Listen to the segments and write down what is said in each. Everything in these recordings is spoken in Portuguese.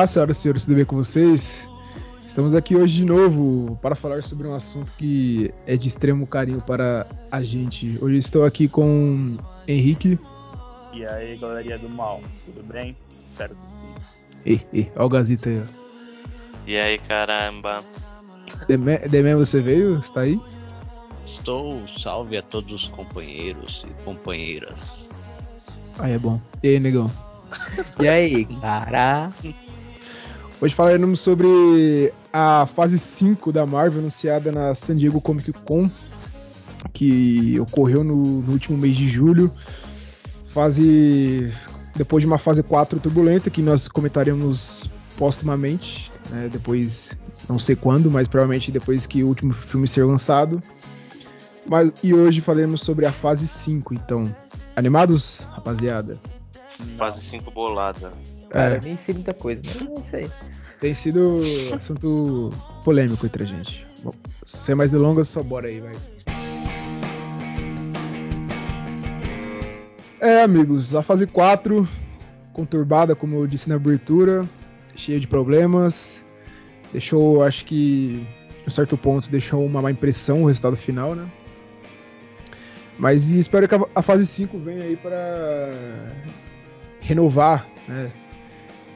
Olá, senhoras e senhores, tudo bem com vocês? Estamos aqui hoje de novo para falar sobre um assunto que é de extremo carinho para a gente. Hoje estou aqui com Henrique. E aí, galerinha do mal, tudo bem? Espero que sim. Ei, ei, olha o Gazita aí, ó. E aí, caramba? Demé, você veio? Está aí? Estou, salve a todos os companheiros e companheiras. Aí é bom. E aí, negão? e aí, cara? Hoje falaremos sobre a fase 5 da Marvel anunciada na San Diego Comic Con, que ocorreu no, no último mês de julho. Fase. Depois de uma fase 4 turbulenta, que nós comentaremos postumamente, né, depois, não sei quando, mas provavelmente depois que o último filme ser lançado. Mas, e hoje falaremos sobre a fase 5, então. Animados, rapaziada? Fase 5 bolada. Cara, é. nem sei muita coisa, mas não sei. Tem sido assunto polêmico entre a gente. Bom, sem mais delongas, só bora aí, vai. É, amigos, a fase 4, conturbada, como eu disse na abertura, cheia de problemas. Deixou, acho que, a um certo ponto, deixou uma má impressão o resultado final, né? Mas espero que a fase 5 venha aí para renovar, né?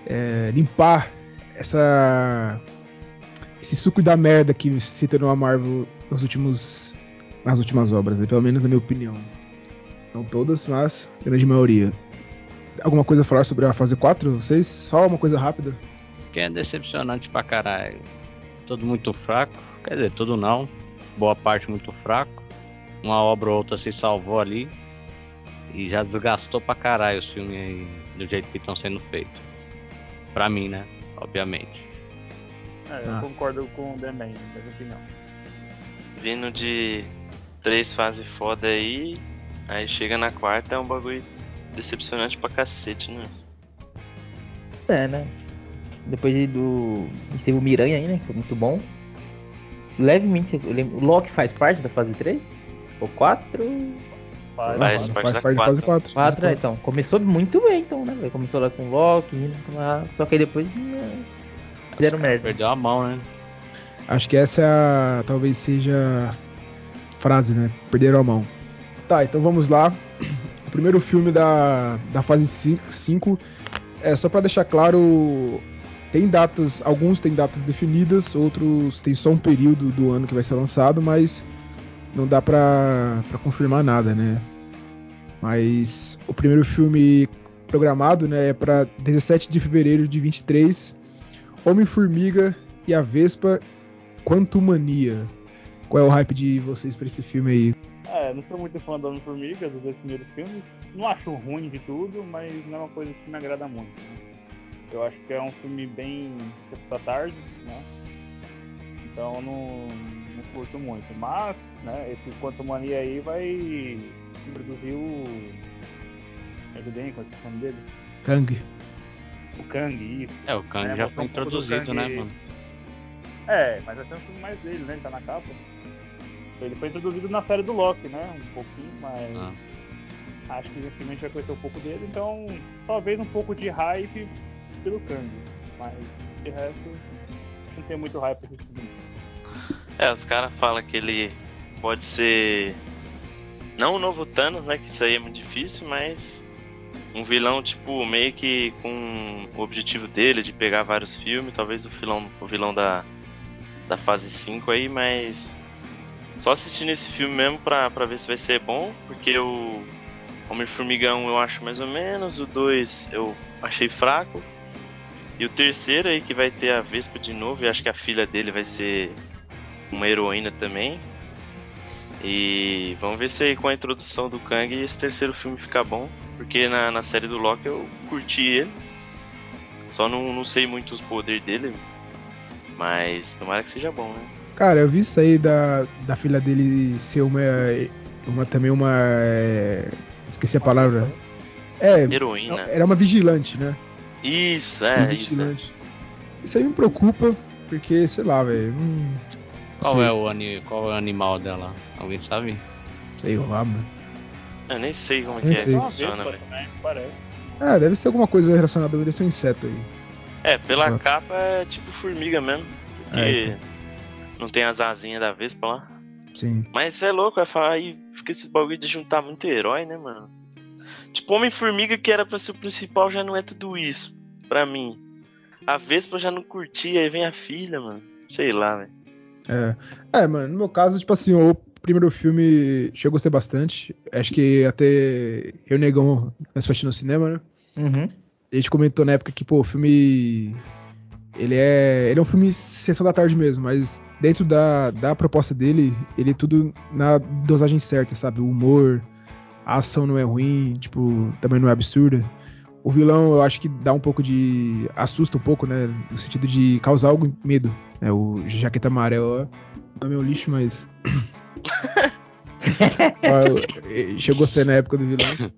É, limpar essa esse suco da merda que se tornou a Marvel nos últimos nas últimas obras, né? pelo menos na minha opinião. Não todas, mas grande maioria. Alguma coisa a falar sobre a fase 4, vocês? Só uma coisa rápida. Que é decepcionante pra caralho. Tudo muito fraco, quer dizer, tudo não. Boa parte muito fraco uma obra ou outra se salvou ali e já desgastou pra caralho os filmes aí, do jeito que estão sendo feitos. Pra mim, né? Obviamente. É, eu ah. concordo com o The Man, minha opinião. Vindo de três fases foda aí, aí chega na quarta é um bagulho decepcionante pra cacete, né? É, né? Depois do. A gente teve o Miranha aí, né? Que foi muito bom. Levemente, eu lembro. O Loki faz parte da fase 3? Ou 4? Faz, faz, faz parte da fase 4. 4, então. Começou muito bem, então, né? Começou lá com o Loki, só que aí depois né, fizeram merda. Perdeu a mão, né? Acho que essa é a, talvez seja a frase, né? Perderam a mão. Tá, então vamos lá. O primeiro filme da, da fase 5 é só para deixar claro, tem datas, alguns têm datas definidas, outros tem só um período do ano que vai ser lançado, mas não dá pra, pra confirmar nada, né? Mas o primeiro filme programado né, é para 17 de fevereiro de 23, Homem-Formiga e a Vespa Quantumania. Qual é o hype de vocês para esse filme aí? É, não sou muito fã do Homem-Formiga, dos dois primeiros filmes. Não acho ruim de tudo, mas não é uma coisa que me agrada muito. Né? Eu acho que é um filme bem da tarde, né? Então não curto muito. Mas, né, esse Quanto Mania aí vai introduzir o. Ajudem, qual é o nome dele? Kang. O Kang, isso. É, o Kang é, já foi introduzido, um né, mano? É, mas vai ter um filme mais dele, né? Ele tá na capa. Ele foi introduzido na série do Loki, né? Um pouquinho, mas. Ah. Acho que esse filme a gente vai conhecer um pouco dele, então talvez um pouco de hype pelo Kang. Mas de resto, não tem muito hype esse filme. É, os caras falam que ele pode ser. Não o novo Thanos, né? Que isso aí é muito difícil, mas. Um vilão, tipo, meio que com o objetivo dele de pegar vários filmes. Talvez o vilão, o vilão da, da fase 5 aí, mas. Só assistindo esse filme mesmo pra, pra ver se vai ser bom, porque o Homem-Formigão eu acho mais ou menos, o 2 eu achei fraco. E o terceiro aí que vai ter a Vespa de novo, e acho que a filha dele vai ser uma heroína também. E vamos ver se aí com a introdução do Kang esse terceiro filme fica bom. Porque na, na série do Loki eu curti ele. Só não, não sei muito os poderes dele. Mas tomara que seja bom, né? Cara, eu vi isso aí da, da filha dele ser uma. uma também uma. É, esqueci a palavra. É. Heroína. Era uma vigilante, né? Isso, é, isso. É. Isso aí me preocupa, porque, sei lá, velho. Não qual é, o ani... Qual é o animal dela? Alguém sabe? Sei lá, mano. Eu nem sei como nem que é sei. é que funciona, velho. Parece. É, deve ser alguma coisa relacionada, deve ser um inseto aí. É, pela Sim. capa é tipo formiga mesmo. Porque É, não tem as asinhas da Vespa lá. Sim. Mas isso é louco, vai falar aí fica esses bagulho de juntar muito herói, né, mano? Tipo, Homem-Formiga que era pra ser o principal já não é tudo isso, pra mim. A Vespa já não curti, aí vem a filha, mano. Sei lá, velho. É. é, mano, no meu caso, tipo assim, o primeiro filme eu gostei bastante. Acho que até eu e Negão assistindo no cinema, né? Uhum. A gente comentou na época que, pô, o filme. Ele é. Ele é um filme sessão da tarde mesmo, mas dentro da, da proposta dele, ele é tudo na dosagem certa, sabe? O humor, a ação não é ruim, tipo, também não é absurda. O vilão eu acho que dá um pouco de. assusta um pouco, né? No sentido de causar algum medo. Né? O Jaqueta Amarela não é meu lixo, mas. Eu, eu gostei na época do vilão.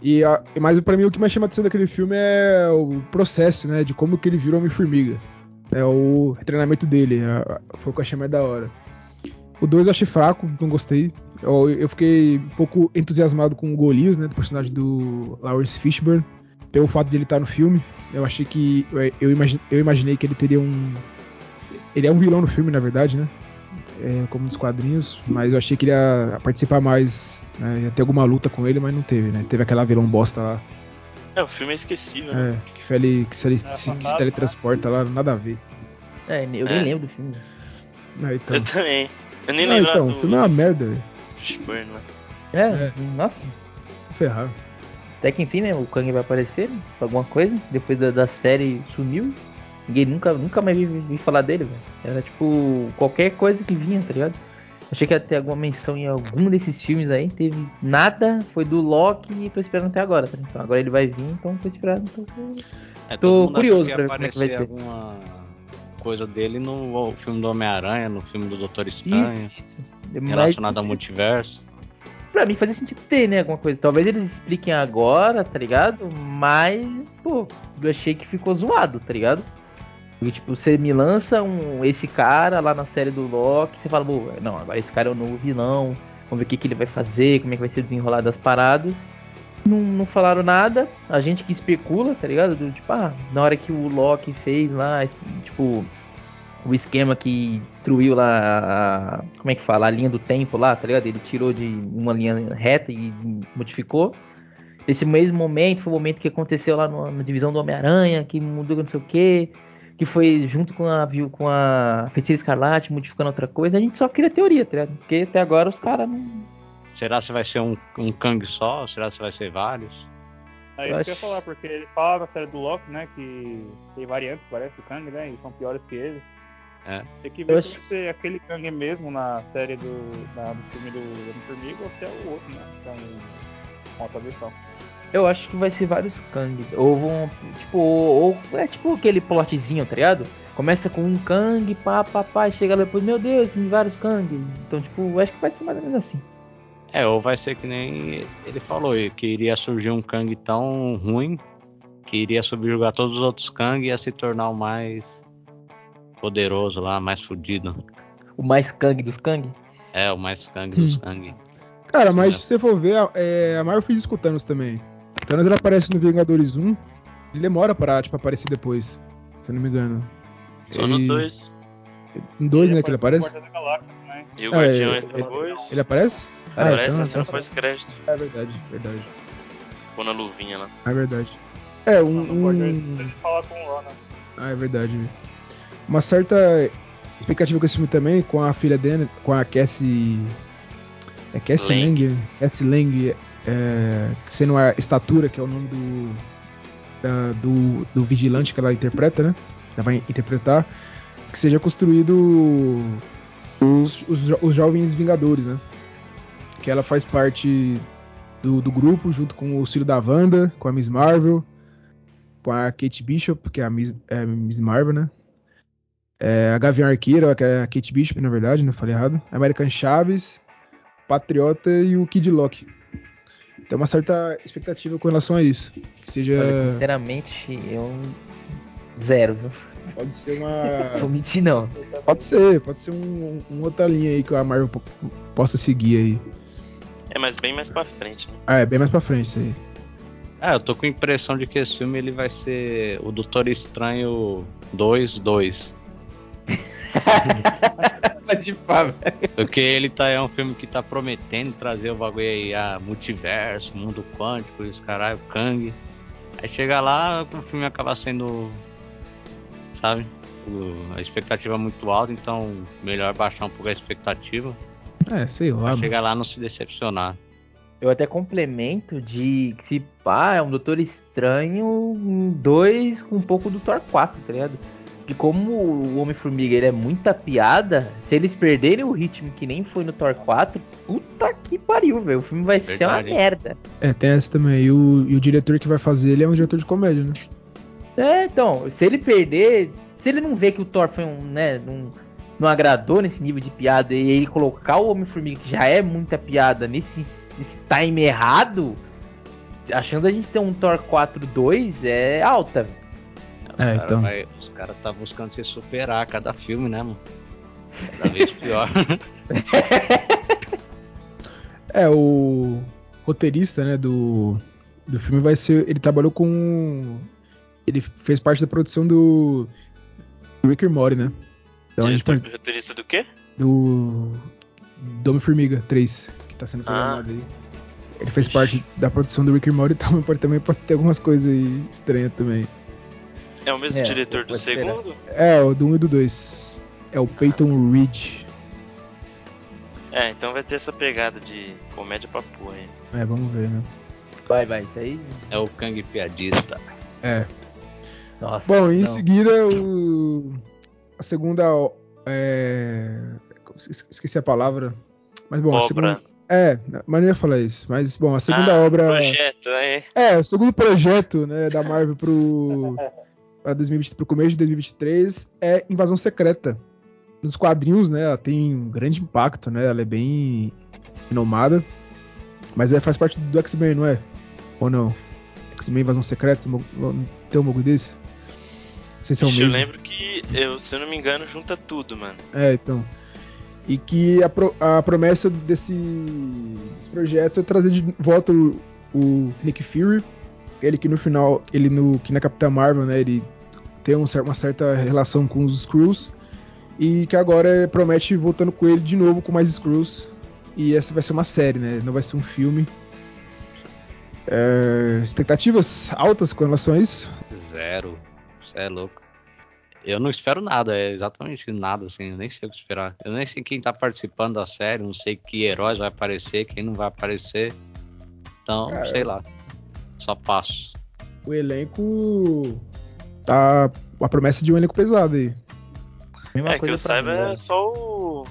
E, a, mas pra mim o que mais chama a atenção daquele filme é o processo, né? De como que ele virou Homem-Formiga. É o treinamento dele. a- a- foi o que eu achei mais da hora. O 2 eu achei fraco, não gostei. Eu, eu fiquei um pouco entusiasmado com o Golias, né? Do personagem do Lawrence Fishburne. Pelo fato de ele estar no filme. Eu achei que. Eu, eu, imagi- eu imaginei que ele teria um. Ele é um vilão no filme, na verdade, né? É, como nos quadrinhos. Mas eu achei que ele ia participar mais. Né? Ia ter alguma luta com ele, mas não teve, né? Teve aquela vilão bosta lá. É, o filme é esquecível, né? É, que, ele, que, se, ele, É se, que se fantasma, teletransporta lá, nada a ver. É, eu É. nem lembro do filme. Ah, então. Eu também. Eu nem Não, lembro então, do o filme é uma merda, velho. Fishburne lá. É, É. nossa. Ferrado. Até que enfim, né? O Kang vai aparecer, alguma coisa. Depois da, da série sumiu. Ninguém nunca, nunca mais vi, vi falar dele, velho. Era tipo qualquer coisa que vinha, tá ligado? Achei que ia ter alguma menção em algum desses filmes aí. Teve nada, foi do Loki e tô esperando até agora, tá? Então agora ele vai vir, então tô esperando. Tô... É, Tô curioso pra ver como é que vai ser. alguma coisa dele no filme do Homem-Aranha, no filme do Doutor Estranho, Isso, isso. Mas relacionado ao multiverso. Pra mim fazia sentido ter, né? Alguma coisa. Talvez eles expliquem agora, tá ligado? Mas, pô, eu achei que ficou zoado, tá ligado? Porque, tipo, você me lança um, esse cara lá na série do Loki, você fala, pô, não, agora esse cara é o novo vilão, vamos ver o que, que ele vai fazer, como é que vai ser o desenrolar das paradas. Não, não falaram nada, a gente que especula, tá ligado? Do, tipo, ah, na hora que o Loki fez lá, tipo, o esquema que destruiu lá a, a- como é que fala, a linha do tempo lá, tá ligado? Ele tirou de uma linha reta e modificou. Esse mesmo momento foi o momento que aconteceu lá no- na divisão do Homem-Aranha, que mudou não sei o que, que foi junto com a viu com a Feiticeira Escarlate modificando outra coisa. A gente só cria teoria, tá ligado? Porque até agora os caras não. Será se vai ser um, um Kang só? Será se vai ser vários? É Eu isso que eu ia falar, porque ele fala na série do Loki, né, que tem variantes, parece, do Kang, né, e são piores que ele. É. Tem que Eu ver acho- se vai ser aquele Kang mesmo na série do, na- do filme do Homem-Formiga ou se é o outro, né, é um, uma outra versão. Eu acho que vai ser vários Kang. Ou vão. Tipo, ou, ou- é tipo aquele plotzinho, tá ligado? Começa com um Kang, pá, pá, pá, e chega lá depois, meu Deus, tem vários Kang. Então, tipo, eu acho que vai ser mais ou menos assim. É, ou vai ser que nem ele falou, que iria surgir um Kang tão ruim que iria subjugar todos os outros Kang e ia se tornar o mais poderoso lá, mais fudido. O mais Kang dos Kang. É, o mais Kang dos Hum. Kang. Cara, mas É. se você for ver, a- é, a Marvel fez isso com o Thanos também. O Thanos ele aparece no Vingadores 1, ele demora pra tipo, aparecer depois, se eu não me engano. Só no Ele- 2. No 2, né, que ele aparece? E o É, Guardiões ele- depois. Ele aparece? Ah, Aparece então- na cena então- pós-crédito. É verdade, verdade. Ficou na luvinha lá. É verdade. É, um. Um... ele fala com o Ronan. Ah, é verdade. Uma certa expectativa com esse filme também, com a filha dele, com a Cassie. É Cassie Lang. Lang? Cassie Lang, é, sendo a estatura, que é o nome do, da- do. do vigilante que ela interpreta, né? Ela vai interpretar. Que seja construído os, os, jo- os jovens Vingadores, né? Que ela faz parte do, do grupo, junto com o filho da Wanda, com a Miss Marvel, com a Kate Bishop, que é a Miss, é, Miss Marvel, né? É, a Gavião Arqueira, que é a Kate Bishop, na verdade, não falei errado. American Chaves, Patriota e o Kid Loki. Tem uma certa expectativa com relação a isso. Que seja. Olha, sinceramente, eu. Zero, viu? Pode ser Vou uma. mentir, não. pode ser, pode ser um, um outra linha aí que a Marvel po- possa seguir aí. É, mas bem mais pra frente, né? Ah, é bem mais pra frente isso aí. É, eu tô com a impressão de que esse filme ele vai ser o Doutor Estranho 2 2. De pá, velho. Porque ele tá, é um filme que tá prometendo trazer o bagulho aí, a multiverso, mundo quântico, e os caralho, Kang. Aí chega lá, o filme acaba sendo. Sabe? O- a expectativa é muito alta, então melhor baixar um pouco a expectativa. É, sei lá. Chegar lá e não se decepcionar. Eu até complemento de que se pá, é um Doutor Estranho 2 com um pouco do Thor 4, tá ligado? Porque como o Homem-Formiga ele é muita piada, se eles perderem o ritmo que nem foi no Thor 4, puta que pariu, velho. O filme vai ser uma Verdade, merda. É, tem essa também. E o, e o diretor que vai fazer ele é um diretor de comédia, né? É, então, se ele perder, se ele não vê que o Thor foi um, né, não, não agradou nesse nível de piada e ele colocar o Homem-Formiga, que já é muita piada, nesse, nesse time errado, a chance da gente ter um Thor 4-2 é alta. velho. Os É, caras então. vai- os caras tá buscando se superar a cada filme, né, mano? Cada vez pior. É, o roteirista, né, do, do filme vai ser. Ele trabalhou com. Ele fez parte da produção do. do Rick and Morty, né? Então a gente Diretor- pode- roteirista do quê? do. Do Homem-Formiga 3, que tá sendo Ah. programado aí. Ele fez parte da produção do Rick and Morty, então também pode ter algumas coisas aí estranhas também. É o mesmo É, diretor do esperar. segundo? É, o do 1 e do 2. É o Peyton Reed. É, então vai ter essa pegada de comédia pra porra aí. É, vamos ver, né? Vai, vai, isso aí. É o Kang piadista. É. Nossa. Bom, em seguida, o... a segunda. É... es- Esqueci a palavra. Mas bom, a Obra. segunda. É, mas não ia falar isso. Mas bom, a segunda Ah, obra. Projeto, é. É, o segundo projeto né, da Marvel pro. Para 2020, pro começo de 2023 é Invasão Secreta. Nos quadrinhos, né, ela tem um grande impacto, né? Ela é bem renomada. Mas é, faz parte do X-Men, não é? Ou não? X-Men Invasão Secreta? Tem um bagulho desse? Não sei se é o Ixi, eu mesmo. lembro que, eu, se eu não me engano, junta tudo, mano. É, então. E que a, pro- a promessa desse, desse projeto é trazer de volta o, o Nick Fury. Ele que no final, ele no que na Capitã Marvel, né, ele tem um uma certa relação com os Skrulls e que agora promete voltando com ele de novo com mais Skrulls. E essa vai ser uma série, né? Não vai ser um filme. É, expectativas altas com relação a isso? Zero. Você é louco. Eu não espero nada, é exatamente nada, assim, eu nem sei o que esperar. Eu nem sei quem tá participando da série, não sei que heróis vai aparecer, quem não vai aparecer. Então, Cara, sei lá. Só passo. O elenco tá a promessa de um elenco pesado aí. Mesma é, que eu saiba mim, é só o,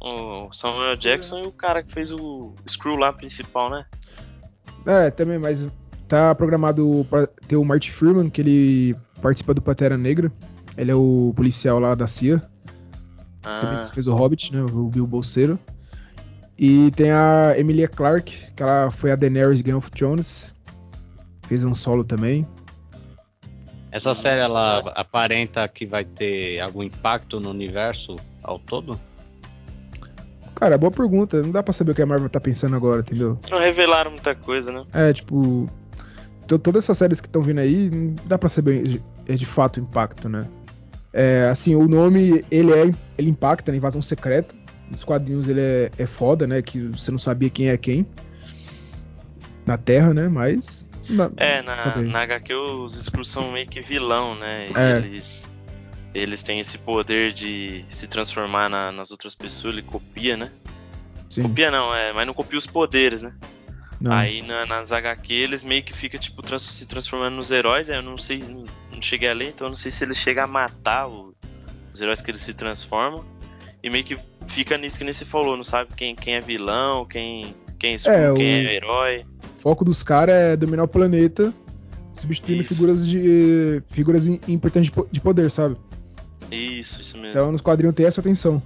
o Samuel Jackson e o cara que fez o Screw lá principal, né? É, também, mas tá programado pra ter o Marty Freeman, que ele participa do Pantera Negra. Ele é o policial lá da CIA. Também Ah, fez o Hobbit, né? O Bill Bolseiro. E tem a Emilia Clarke, que ela foi a Daenerys Game of Thrones. Fez um solo também. Essa série, ela aparenta que vai ter algum impacto no universo ao todo? Cara, boa pergunta. Não dá pra saber o que a Marvel tá pensando agora, entendeu? não revelaram muita coisa, né? É, tipo. to- Todas essas séries que estão vindo aí, não dá pra saber de- é de fato o impacto, né? É, assim, o nome, ele é ele impacta na invasão secreta. Nos quadrinhos ele é, é foda, né? Que você não sabia quem é quem. Na Terra, né? Mas. Não É, na, na HQ os Skrulls são meio que vilão, né? É. eles, eles têm esse poder de se transformar na- nas outras pessoas, ele copia, né? Sim, Copia não, é, mas não copia os poderes, né? não. Aí na- nas HQ eles meio que fica tipo trans- se transformando nos heróis, eu não sei, não, não cheguei a ler, então eu não sei se eles chegam a matar o- os heróis que eles se transformam. E meio que fica nisso que nem você falou, não sabe quem, quem é vilão, quem, quem é É, quem o- é herói. O foco dos caras é dominar o planeta, substituindo Isso. figuras de. figuras im- importantes de po- de poder, sabe? Isso, isso mesmo. Então nos quadrinhos tem essa atenção.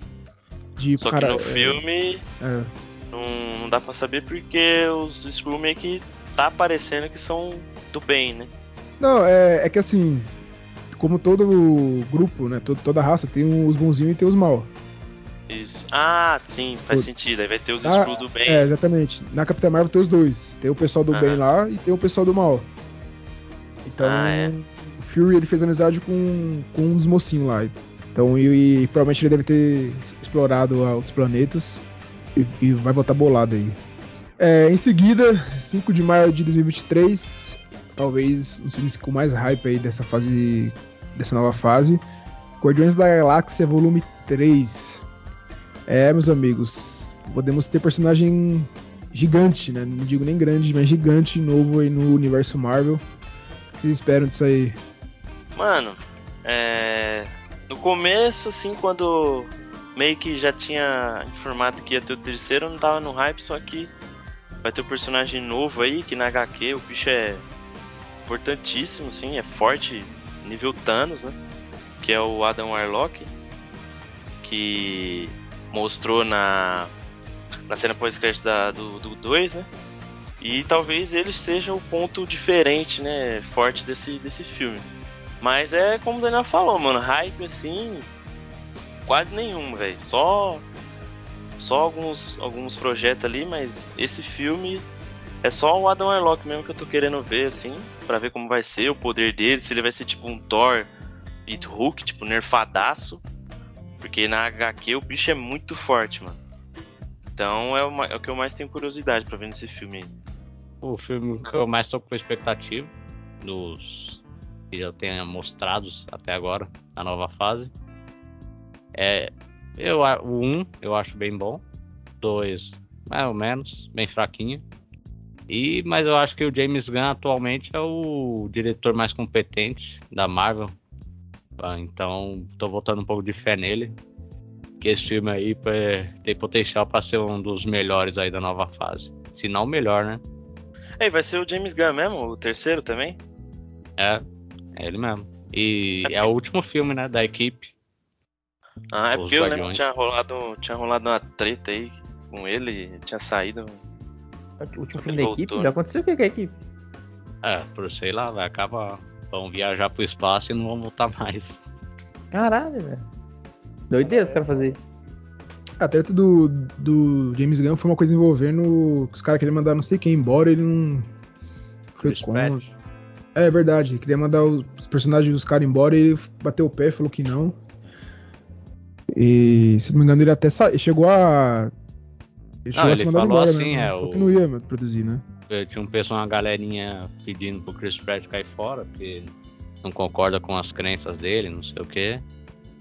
De, Só cara, que no é- filme é, não, não dá pra saber porque os Skrull meio que tá aparecendo que são do bem, né? Não, é, é que assim, como todo grupo, né? todo- toda raça tem os bonzinhos e tem os mal. Isso. Ah, sim, faz sentido. Aí vai ter os Ah, Skrull do bem. É, exatamente. Na Capitã Marvel tem os dois. Tem o pessoal do bem lá e tem o pessoal do mal. Então, Ah, é. o Fury ele fez amizade com, com um dos mocinhos lá. Então, e, e provavelmente ele deve ter explorado outros planetas e, e vai voltar bolado aí. É, em seguida, 5 de maio de 2023, talvez um dos filmes com mais hype aí dessa fase, dessa nova fase, Guardiões da Galáxia Volume 3. É, meus amigos, podemos ter personagem gigante, né? Não digo nem grande, mas gigante novo aí no universo Marvel. O que vocês esperam disso aí? Mano, é. No começo, assim, quando meio que já tinha informado que ia ter o terceiro, eu não tava no hype, só que vai ter um personagem novo aí, que na HQ o bicho é importantíssimo, assim, é forte, nível Thanos, né? Que é o Adam Warlock, que mostrou na, na cena pós-crédito do 2, né? E talvez ele seja o ponto diferente, né? Forte desse, desse filme. Mas é como o Daniel falou, mano, hype assim, quase nenhum, velho. Só só alguns alguns projetos ali, mas esse filme é só o Adam Warlock mesmo que eu tô querendo ver assim, Pra ver como vai ser o poder dele, se ele vai ser tipo um Thor e Hulk, tipo nerfadaço, porque na HQ o bicho é muito forte, mano. Então é o, ma- é o que eu mais tenho curiosidade pra ver nesse filme aí. O filme que eu mais tô com expectativa dos que já tenha mostrados até agora na nova fase é eu o 1 eu acho bem bom, 2 mais ou menos, bem fraquinho. E mas eu acho que o James Gunn atualmente é o diretor mais competente da Marvel. Ah, Então tô botando um pouco de fé nele. Que esse filme aí é, tem potencial para ser um dos melhores aí da nova fase. Se não o melhor, né? Ei, vai ser o James Gunn mesmo, o terceiro também? É, é ele mesmo. E é o último filme, né, da equipe. Ah, é porque eu lembro que tinha rolado, tinha rolado uma treta aí com ele, tinha saído. O último filme da voltou, equipe? Já aconteceu o que com a equipe? É, por sei lá, vai acabar. Vão viajar pro espaço e não vão voltar mais. Caralho, velho. Doideira os caras fazer isso. A treta do, do James Gunn foi uma coisa envolvendo os caras queriam mandar não sei quem embora, ele não foi contra. Pratt. É verdade, ele queria mandar os personagens dos caras embora e ele bateu o pé, falou que não. E se não me engano, ele até sa... chegou a. Ele Não, chegou a ser mandado falou embora, assim, né? é, o- que não ia produzir, né? Eu Tinha um pessoal, uma galerinha pedindo pro Chris Pratt cair fora, porque não concorda com as crenças dele, não sei o que.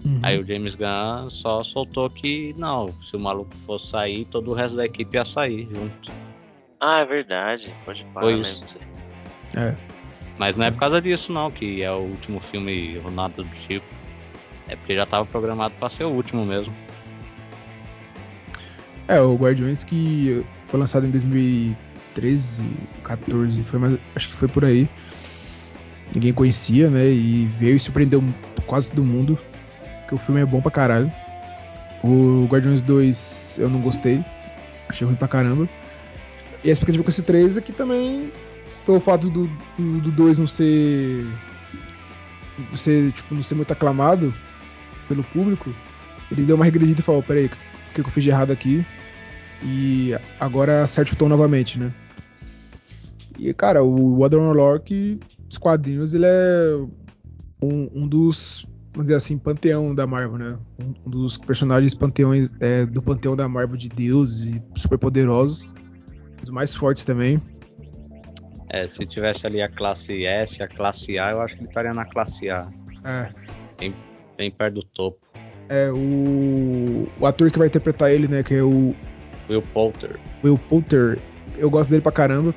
Uhum. Aí o James Gunn só soltou que não, se o maluco fosse sair, todo o resto da equipe ia sair junto. Ah, é verdade, pode parar Foi mesmo. isso. É. Mas não é por causa disso não, que é o último filme ou nada do tipo. É porque já tava programado pra ser o último mesmo. É, o Guardiões que foi lançado em 2013, 14, foi mais, acho que foi por aí. Ninguém conhecia, né? E veio e surpreendeu quase todo mundo. Porque o filme é bom pra caralho. O Guardiões 2 eu não gostei. Achei ruim pra caramba. E a expectativa com esse 3 é que também, pelo fato do 2 do, 2 não ser. Não ser, tipo, não ser muito aclamado pelo público, eles deu uma regredida e falaram, peraí, o que que eu fiz de errado aqui? E agora acerte o tom novamente, né? E, cara, o Adam Warlock, os quadrinhos, ele é um, um dos, vamos dizer assim, panteão da Marvel, né? Um, dos personagens panteões é, do panteão da Marvel de deuses e super poderosos. Os mais fortes também. É, se tivesse ali a classe S, a classe A, eu acho que ele estaria na classe A, É, bem perto do topo. é o, o ator que vai interpretar ele, né? Que é o Will Poulter. Will Poulter. Eu gosto dele pra caramba.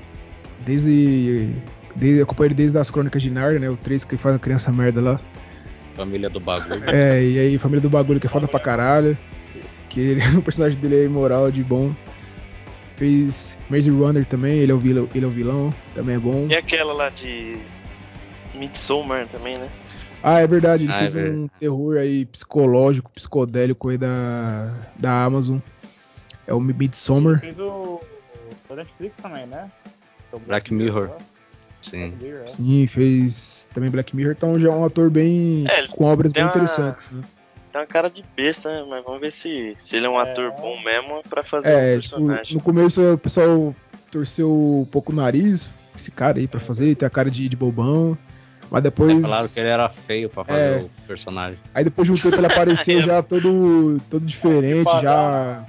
Desde. desde eu acompanho ele desde as Crônicas de Narnia, né? O 3 que faz a criança merda lá. Família do bagulho. É, e aí Família do Bagulho que é foda pra caralho. Que ele, o personagem dele é imoral, de bom. Fez Maze Runner também, ele é o vilão, ele é o vilão também é bom. E aquela lá de Midsommar também, né? Ah, é verdade, ele Ah, é fez um verdade. terror aí psicológico, psicodélico aí da, da Amazon. É o Midsommar. Fez o. o Netflix também, né? O Black Mirror. Sim. Black Mirror, é. Sim, fez também Black Mirror, então já é um ator bem. É, com obras bem uma- interessantes, né? Tem uma cara de besta, né? Mas vamos ver se, se ele é um É. ator bom mesmo pra fazer É, um tipo, personagem. no começo o pessoal torceu um pouco o nariz, esse cara aí pra fazer, tem a cara de, de bobão. Mas depois. Falaram que ele era feio pra fazer É. o personagem. Aí depois de um tempo ele apareceu já todo, todo diferente, Que já.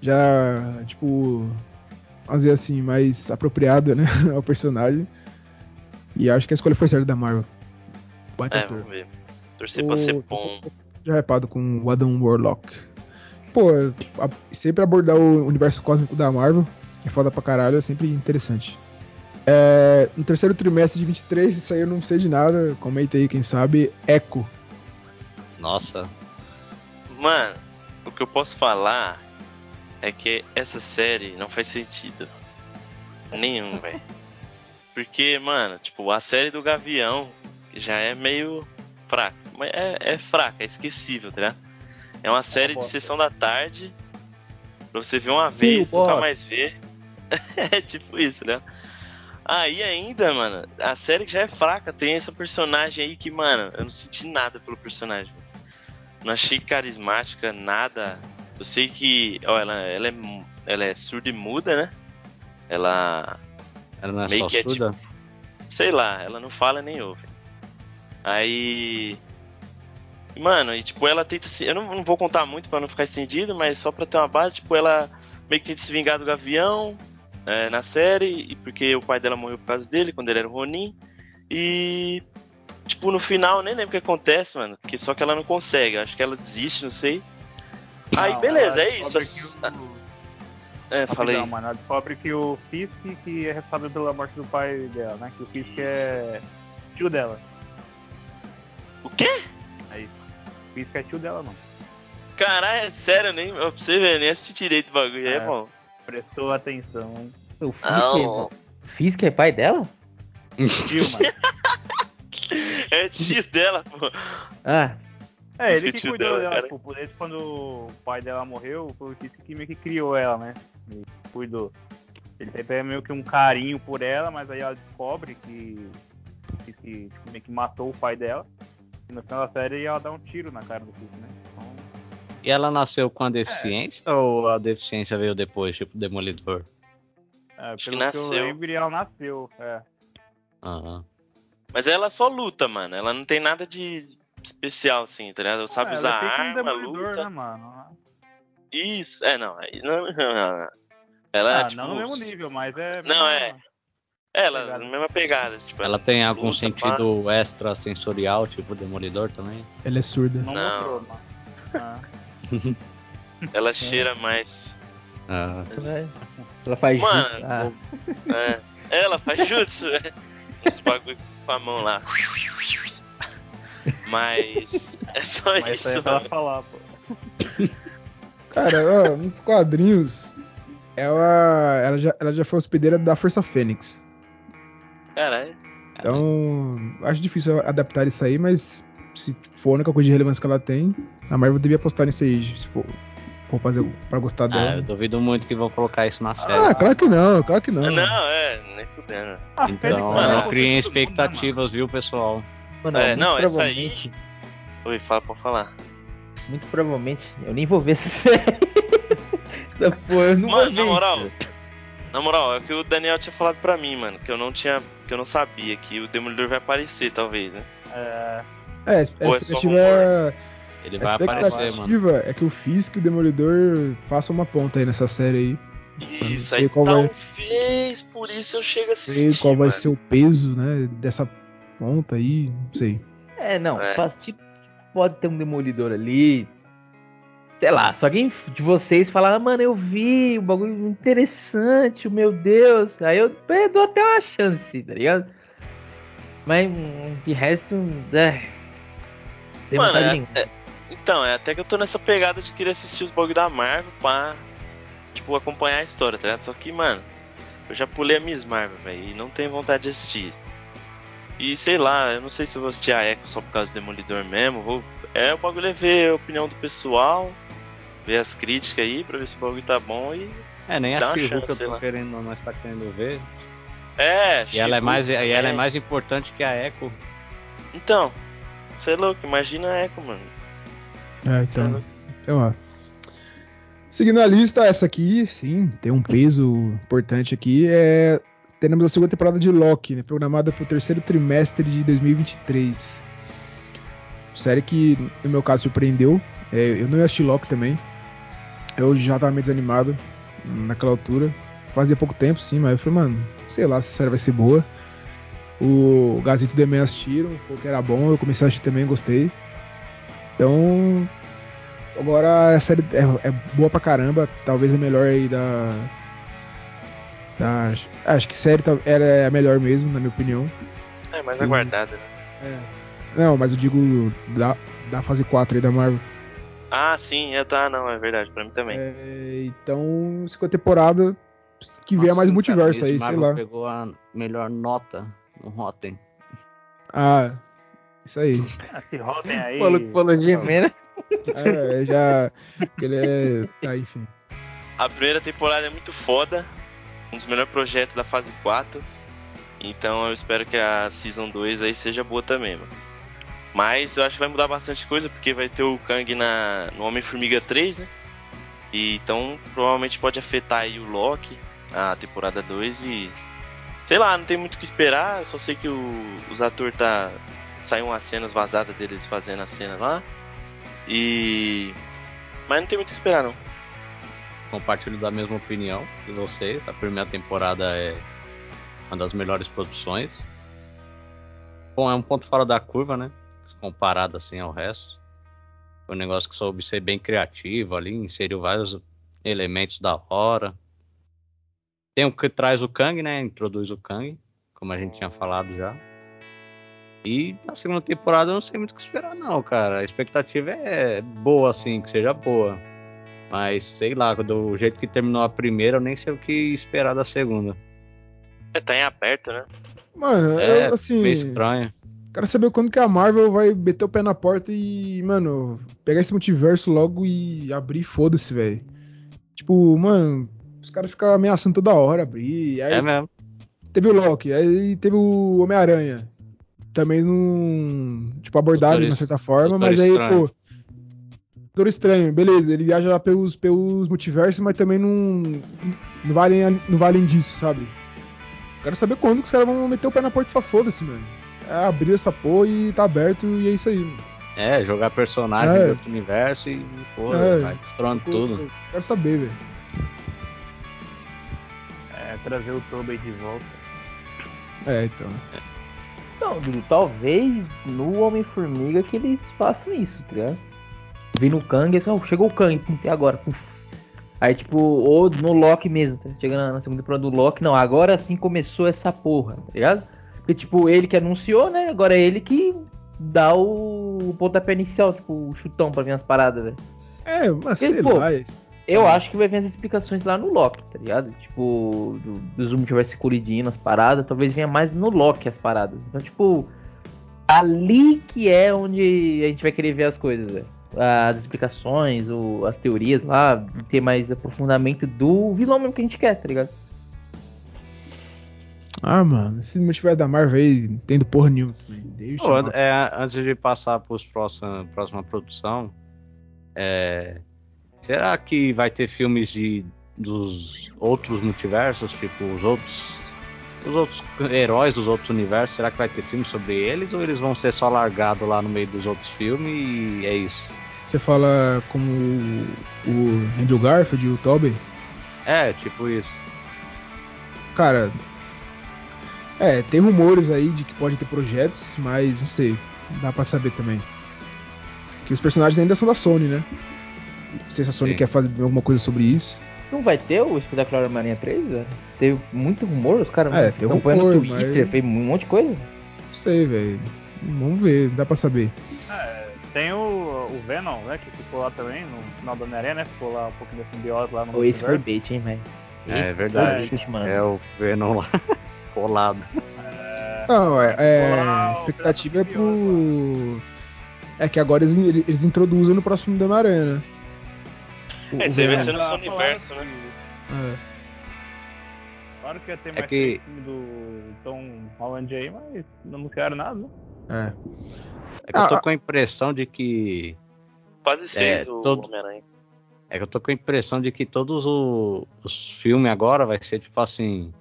Já, tipo. Vamos dizer assim, mais apropriada, né? ao personagem. E acho que a escolha foi certa da Marvel. Baita É, ator. vamos ver. Torcer pra ser O- bom. Já hypado com o Adam Warlock. Pô, a- sempre abordar o universo cósmico da Marvel é foda pra caralho, é sempre interessante. É, no terceiro trimestre de 23, isso aí eu não sei de nada, comenta aí quem sabe, Echo. Nossa, Mano, o que eu posso falar é que essa série não faz sentido. Nenhum, velho. Porque, mano, tipo, a série do Gavião já é meio fraca. Mas é, é fraca, é esquecível, tá ligado? É uma série de bosta. sessão da tarde. Pra você ver uma vez, nunca bosta. mais ver. é tipo isso, né? Aí ainda, mano, a série que já é fraca, tem essa personagem aí que, mano, eu não senti nada pelo personagem. Não achei carismática, nada. Eu sei que ó, ela, ela, é, ela é surda e muda, né? Ela. ela não é Meio que é surda? Sei lá, ela não fala nem ouve. Aí. Mano, e tipo, ela tenta se. Eu não, não vou contar muito pra não ficar estendido, mas só pra ter uma base, tipo, ela meio que tenta se vingar do Gavião é, na série, e porque o pai dela morreu por causa dele, quando ele era o Ronin. E. Tipo, no final, nem lembro o que acontece, mano. Que só que ela não consegue. Acho que ela desiste, não sei. Aí, Não, beleza, é isso. É, falei. Rapidão, mano. Ela descobre que o Fisk que é responsável pela morte do pai dela, né? Que o Fisk é tio dela. O quê? Aí. O Fisk é tio dela, não. Caralho, é sério, nem. Pra você ver, nem assisti direito o bagulho. É, É. bom. Prestou atenção. O Fisk, Não. é... Fisk é pai dela? Tio, mano. É tio dela, pô. Ah, É, ele que cuidou dela, dela, tipo, por isso quando o pai dela morreu, foi o Fisk que meio que criou ela, né? E cuidou. Ele sempre é meio que um carinho por ela, mas aí ela descobre que o Fisk tipo, meio que matou o pai dela. E no final da série ela dá um tiro na cara do Fisk, né? Então, E ela nasceu com a deficiência ou a deficiência veio depois, tipo Demolidor? é, que pelo que, nasceu. eu lembro, ela nasceu. É. Aham. Mas ela só luta, mano. Ela não tem nada de especial, assim, tá ligado? Ela sabe É, usar é um arma, luta. né, mano? Isso. É, não. Não, não, não, não. Ela, ah, tipo. não no mesmo nível, mas é. Não, é. Ela, pegada. na mesma pegada. Tipo, Ela tem algum luta, sentido extrasensorial, tipo Demolidor também? Ela é surda. Não, Não. mostrou, mano. Ah. Ela cheira mais. Ah, ela faz Mano, jutsu. Ah, É, ela faz jutsu, é. Uns bagulho com a mão lá. Mas é só Mas isso aí é pra falar, pô. Cara, ó, nos quadrinhos, ela, ela, já, ela já foi hospedeira da Força Fênix. Caralho. Então, acho difícil adaptar isso aí, mas se for a única coisa de relevância que ela tem, a Marvel devia apostar nisso aí, se for, for fazer pra gostar Ah, dela. eu duvido muito que vão colocar isso na série. Ah, claro que não, claro que não. Não, é, nem fudendo. Ah, Então, não criem expectativas, viu, pessoal? Mano, É, não, essa aí- Oi, fala pra falar. muito provavelmente, eu nem vou ver essa série. Essa porra, eu não Mano, vou na moral, isso. na moral, é o que o Daniel tinha falado pra mim, mano, que eu não tinha, que eu não sabia que o Demolidor vai aparecer, talvez, né? É, É, a é só expectativa, Ele vai aparecer, mano. expectativa é que o Fisk e o Demolidor façam uma ponta aí nessa série aí. Isso sei aí, qual vai- talvez por isso eu chegue a sei assistir, qual vai mano. ser o peso, né, dessa ponta aí, não sei. É, não, É. faz tipo, pode ter um demolidor ali. Sei lá, se alguém de vocês falar, ah, mano, eu vi, um bagulho interessante, meu Deus. Aí eu, eu dou até uma chance, tá ligado? Mas hum, de resto, é. Sem Mano, vontade é- é- Então, é até que eu tô nessa pegada de querer assistir os bagulho da Marvel pra, tipo, acompanhar a história, tá ligado? Só que, mano, eu já pulei a Miss Marvel, velho, e não tenho vontade de assistir. E sei lá, eu não sei se eu vou assistir a Echo só por causa do Demolidor mesmo. Vou... É, o bagulho é ver a opinião do pessoal, ver as críticas aí, pra ver se o bagulho tá bom e. É, nem a She-Hulk chance, eu sei tô lá. querendo, nós tá querendo ver. É, E ela é mais, e ela é mais importante que a Echo. Então, você é louco, imagina a Echo, mano. É, então, então ó. Seguindo a lista, essa aqui, sim, tem um peso importante aqui, é teremos a segunda temporada de Loki, né, programada para o terceiro trimestre de 2023. Série que, no meu caso, surpreendeu. É, eu não ia assistir Loki também. Eu já tava meio desanimado naquela altura. Fazia pouco tempo, sim, mas eu falei, mano, sei lá se a série vai ser boa. O Gazito também assistiram, falou que era bom, eu comecei a assistir também, gostei. Então, agora a série é, é boa pra caramba, talvez a melhor aí da. Da acho que a série era a melhor mesmo, na minha opinião. É mais aguardada, né? É. Não, mas eu digo da, da fase 4 aí da Marvel. Ah, sim, é, tá, não, é verdade, pra mim também. É, então, segunda temporada que vier mais multiverso aí, sei lá. pegou a melhor nota no Rotten. Ah, isso aí. Esse Rotten aí. Maluco falou gemer, né? É, já. Ele é. Ah, enfim. A primeira temporada é muito foda. Um dos melhores projetos da fase 4. Então eu espero que a Season 2 aí seja boa também, mano. Mas eu acho que vai mudar bastante coisa, porque vai ter o Kang na, no Homem-Formiga 3, né? E, então provavelmente pode afetar aí o Loki, a temporada 2 e. Sei lá, não tem muito o que esperar, só sei que o, os atores tá. Saiu umas cenas vazadas deles fazendo a cena lá. E. Mas não tem muito o que esperar não. Compartilho da mesma opinião que você. A primeira temporada é uma das melhores produções. Bom, é um ponto fora da curva, né? Comparado assim ao resto. Foi um negócio que soube ser bem criativo ali, inseriu vários elementos da hora. Tem o que traz o Kang, né? Introduz o Kang, como a gente tinha falado já. E na segunda temporada eu não sei muito o que esperar, não, cara. A expectativa é boa, assim, que seja boa. Mas sei lá, do jeito que terminou a primeira, eu nem sei o que esperar da segunda. É, tá em aberto, né? Mano, É, eu, assim. meio estranho. Quero saber quando que a Marvel vai meter o pé na porta e, mano, pegar esse multiverso logo e abrir, foda-se, velho. Tipo, mano, os caras ficam ameaçando toda hora abrir. Aí É mesmo. teve o Loki, aí teve o Homem-Aranha. Também não. Tipo, abordaram de uma certa forma, mas aí, Estranho. pô. Doutor Estranho, beleza, ele viaja lá pelos, pelos multiversos, mas também não. Não valem, não valem disso, sabe? Quero saber quando que os caras vão meter o pé na porta e falar, foda-se, mano. É abrir essa porra e tá aberto e é isso aí, mano. É, jogar personagem É. de outro universo e, pô, É. vai destruindo tudo. Quero saber, velho. É, trazer o Tobey de volta. É, então. Não, Dudu, talvez no Homem-Formiga que eles façam isso, tá ligado? Vem no Kang, assim, ó, chegou o Kang, e agora? Puf. Aí, tipo, ou no Loki mesmo, tá? Chegando na segunda temporada do Loki, não, agora sim começou essa porra, tá ligado? Porque, tipo, ele que anunciou, né? Agora é ele que dá o, o pontapé inicial, tipo, o chutão pra vir as paradas, velho. É, mas E, sei pô, lá. Eu acho que vai vir as explicações lá no Loki, tá ligado? Tipo, do, dos multiversos colidindo as paradas, talvez venha mais no Loki as paradas. Então, tipo, ali que é onde a gente vai querer ver as coisas, velho. As explicações, o, as teorias lá, ter mais aprofundamento do vilão mesmo que a gente quer, tá ligado? Ah, mano, esse multiverso da Marvel aí não entendo porra nenhuma. Deixa Pô, é, antes de passar para próxima próxima produção, é, será que vai ter filmes de dos outros multiversos, tipo os outros os outros heróis dos outros universos? Será que vai ter filme sobre eles ou eles vão ser só largados lá no meio dos outros filmes e é isso? Você fala como o, o Andrew Garfield e o Tobey? É, tipo isso. Cara, é, tem rumores aí de que pode ter projetos, mas não sei, não dá pra saber também. Que os personagens ainda são da Sony, né? Não sei se a Sony Sim. quer fazer alguma coisa sobre isso. Não vai ter o espetacular Homem-Aranha 3, velho? Teve muito rumor, os caras É, estão põe no rumor, Twitter, mas- fez um monte de coisa. Não sei, velho. Vamos ver, dá pra saber. É, tem o, o Venom, né? Que ficou lá também no final da Homem-Aranha, né? Ficou lá um pouquinho da simbiose lá no Ou esse foi bait, hein, velho? É verdade. foi bait, mano. É o Venom lá colado. Não, é, é, expectativa é pro. É que agora eles, eles introduzem no próximo da Aranha, né? O- É, o isso aí vai Venom. ser no seu universo, que- né? É. Claro que ia ter É mais que- filme do Tom Holland aí, mas não anunciaram nada, né? É. É que eu tô Ah, com a impressão de que Quase seis o todo- Homem-Aranha. É que eu tô com a impressão de que todos o- os filmes agora vai ser tipo assim.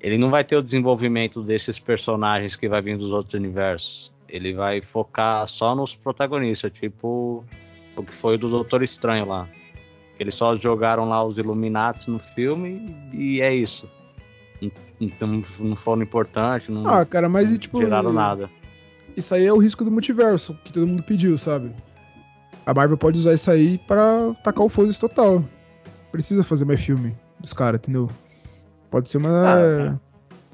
ele não vai ter o desenvolvimento desses personagens que vai vir dos outros universos. Ele vai focar só nos protagonistas, tipo o que foi do Doutor Estranho lá. Eles só jogaram lá os Illuminati no filme e é isso. Então não foram importantes, não, Ah, cara, mas e tipo. tiraram nada. Isso aí é o risco do multiverso, que todo mundo pediu, sabe? A Marvel pode usar isso aí pra tacar o foda total. Precisa fazer mais filme dos caras, entendeu? Pode ser uma. Ah,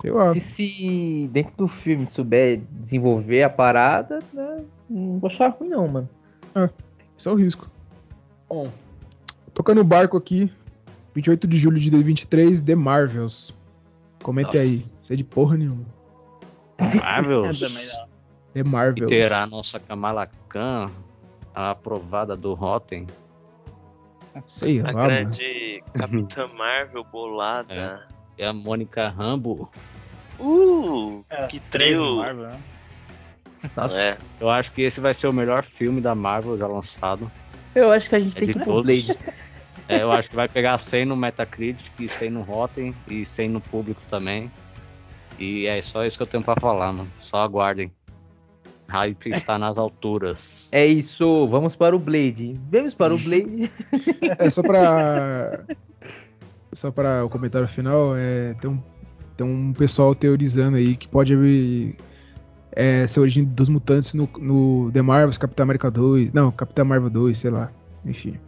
sei lá. Se, se dentro do filme souber desenvolver a parada, né, não vou achar ruim não, mano. Isso é o risco. Bom, tocando o barco aqui, 28 de julho de 2023, The Marvels. Comente Nossa. aí. Isso é de porra nenhuma. Marvels. The Marvels. terá a nossa Kamala Khan, a aprovada do Rotten. Sei A lá, mano. grande Capitã Marvel bolada. E a Mônica Rambo. Uh, É, que trio. Marvel, né? Nossa, É, Eu acho que esse vai ser o melhor filme da Marvel já lançado. eu acho que a gente É tem de que todos. Blade. É, eu acho que vai pegar 100 no Metacritic, e 100 no Rotten e 100 no público também. E é só isso que eu tenho pra falar, mano. Só aguardem. Hype está nas alturas. É isso, vamos para o Blade. Vamos para o Blade. É só pra. só pra o comentário final, é, tem, um, tem um pessoal teorizando aí que pode haver. É, ser a origem dos mutantes no, no The Marvels, Capitão América 2. Não, Capitão Marvel 2, sei lá. Enfim.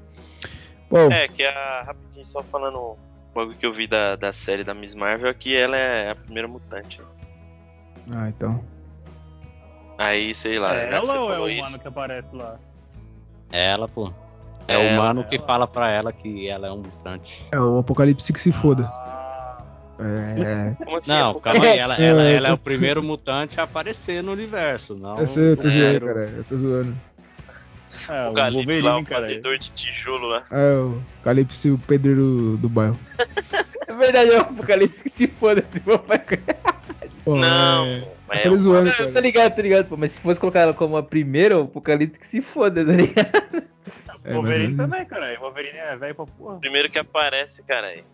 Bom, é que a rapidinho só falando o bagulho que eu vi da, da série da Miss Marvel é que ela é a primeira mutante. ah, então. Aí, sei lá, É você ela ou é o humano isso. que aparece lá? É ela, pô. É, É o ela, humano que fala pra ela que ela é um mutante. É o Apocalipse que se foda. Ah, É. Como assim? Não, Apocalipse? calma aí. Ela, ela- É, ela é o primeiro mutante a aparecer no universo, não Eu, sei, eu tô o zoando, primeiro. cara. Eu tô zoando. é, o Apocalipse lá, o fazedor de tijolo lá. É o Apocalipse, o pedreiro do bairro. É verdade, é o Apocalipse que se foda. Se for pra... Pô, não, é... mas Eu é zoando, Eu tô ligado, tô ligado, pô. Mas se fosse colocar ela como a primeira, o Apocalipse que se foda, tá ligado? É, Wolverine menos também, cara. O Wolverine é velho pra porra. primeiro que aparece, cara. aí.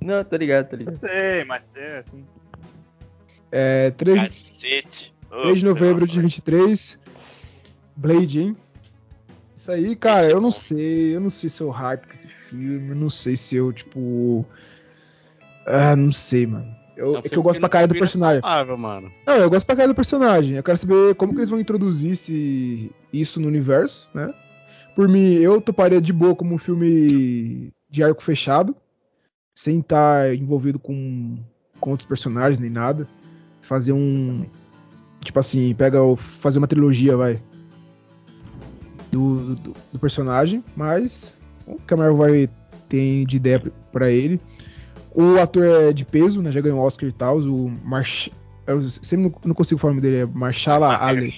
Não, tô ligado, tô ligado. Sei, mas é assim. É, 3, Cacete. Ô, 3 de novembro de nossa, 23. Blade, hein? Isso aí, cara, Esse é eu não bom. sei. Eu não sei se eu hype com esse filme. Eu não sei se eu, tipo. Ah, não sei, mano. Eu, É um é que eu gosto pra não cara do com personagem. a Marvel, mano. Não, eu gosto pra cara do personagem. Eu quero saber como que eles vão introduzir esse- isso no universo, né? Por mim, eu toparia de boa como um filme de arco fechado, sem estar envolvido com, com outros personagens nem nada. Fazer um. Tipo assim, pega o. fazer uma trilogia, vai. Do, do, do personagem, mas. O que a Marvel vai ter de ideia pra ele. O ator é de peso, né? Já ganhou Oscar e tal. O Marsh... Eu sempre não, consigo falar o nome dele. É Marshala Ali.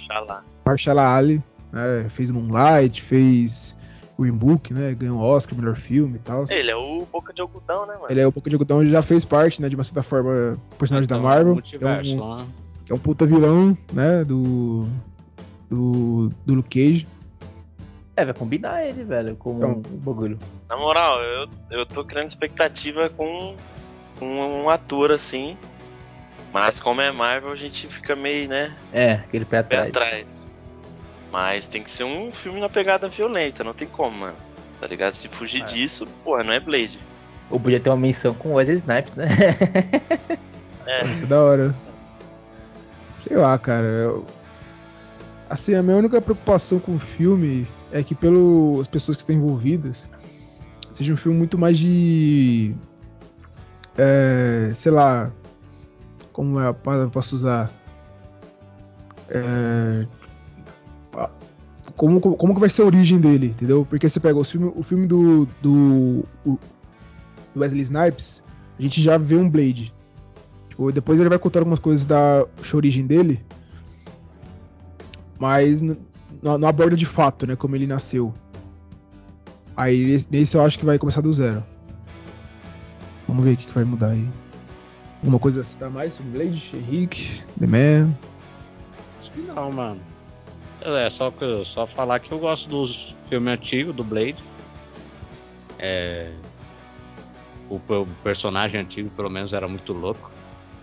Marshala Ali. Né? Fez Moonlight, fez Green Book, né? Ganhou Oscar, melhor filme e tal. Ele é o Boca de Algodão, né, mano? Ele é o Pouco de Algodão, ele já fez parte, né? De uma certa forma, personagem da Então, Marvel. Que é, um, né? que é um puta vilão, né? Do. Do, do Luke Cage. É, vai combinar ele, velho, com Então. o bagulho. Na moral, eu, eu tô criando expectativa com, com um ator assim. Mas como é Marvel, a gente fica meio, né, É, aquele pé pé atrás. atrás. Mas tem que ser um filme na pegada violenta, não tem como, mano. Tá ligado? Se fugir É. disso, porra, não é Blade. Ou podia ter uma menção com o Wesley Snipes, né? É, Isso é da hora. Sei lá, cara. eu- Assim, a minha única preocupação com o filme é que, pelas pessoas que estão envolvidas, seja um filme muito mais de. É, sei lá. Como é a palavra que posso usar? É, como, como, que vai ser a origem dele, entendeu? Porque você pega o filme, o filme do, do, do Wesley Snipes, a gente já vê um Blade. Tipo, depois ele vai contar algumas coisas da origem dele, mas não, aborda de fato, né, como ele nasceu. Aí esse- nesse eu acho que vai começar do zero. Vamos ver o que, que vai mudar aí. Alguma coisa a citar mais sobre Blade, Henrique, The Man? Acho que não, mano. É só, que, só falar que eu gosto dos filmes antigos do Blade. É, o, o personagem antigo, pelo menos, era muito louco.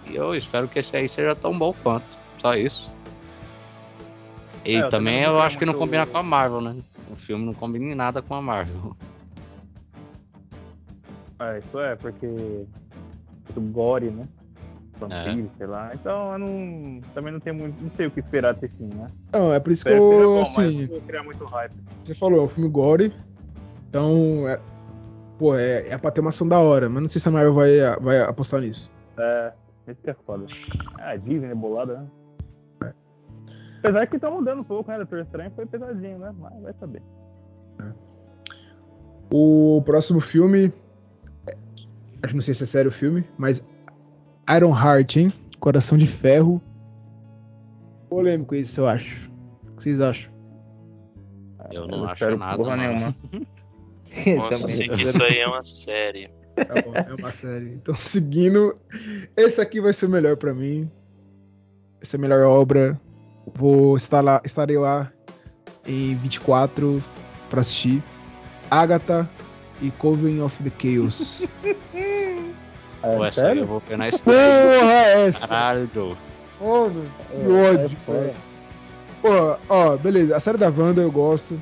E eu espero que esse aí seja tão bom quanto. Só isso. E É, eu também eu não acho que não combina com a Marvel, né? O filme não combina em nada com a Marvel. É, isso é, porque. Muito gore, né? Vampiro, sei lá. Então eu não. Também não tenho muito. Não sei o que esperar desse filme, né? Não, é por isso que eu, bom, assim, vou criar muito hype. você falou, é um filme gore, então, é, pô, é, é pra ter uma ação da hora, mas não sei se a Marvel vai, vai apostar nisso. É, esse que é foda. Ah, Disney, né? Bolada, né? Apesar que tá mudando um pouco, né? Doutor Estranho foi pesadinho, né? Mas vai saber. O próximo filme, acho que não sei se é sério o filme, mas Iron Heart, hein? Coração de Ferro. Polêmico isso, eu acho. O que vocês acham? Eu não Eu acho nada. porra não. nenhuma. Nossa, Também. sei que isso aí é uma série. Tá bom, é uma série. Então, seguindo, esse aqui vai ser o melhor pra mim. Essa é a melhor obra. Vou estar lá, estarei lá em 24 pra assistir. Agatha e Coven of the Chaos. É, Pô, essa aí eu vou ver na Porra, estreia. essa! Caralho. Mano, que É, ódio, é velho. Pô, ó, beleza. A série da Wanda eu gosto.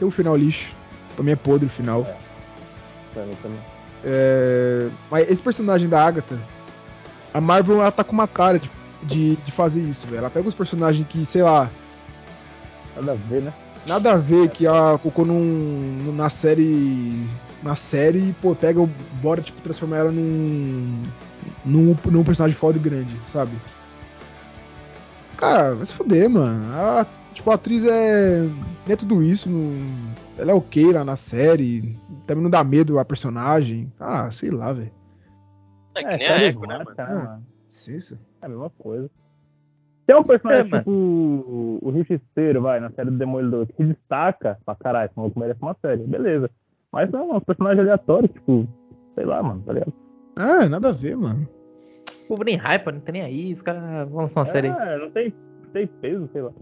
Tem um final lixo. Pra mim é podre o final. Sério, também. É, Mas esse personagem da Agatha, a Marvel ela tá com uma cara de, de, de fazer isso, velho. Ela pega os personagens que, sei lá, Nada a ver, né? nada a ver que ela colocou num, num- na série. Na série e, pô, pega, o- bora, tipo, transformar ela num, num. num personagem foda e grande, sabe? Cara, vai se fuder, mano. A, tipo, a atriz é. não é tudo isso. Não, ela é ok lá na série. Também não dá medo a personagem. Ah, sei lá, velho. É que nem a série Echo, né, mano? né, Ah. mano? Licença. É a mesma coisa. Tem um personagem É, tipo o, o Justiceiro, vai, na série do Demolidor, que se destaca pra caralho, esse maluco merece uma série, beleza. Mas não, é um personagem aleatório, tipo, sei lá, mano, tá ligado? Ah, nada a ver, mano. O povo nem hype, não tem nem aí. Os caras vão lançar uma série aí. É, não tem, não tem peso, sei lá.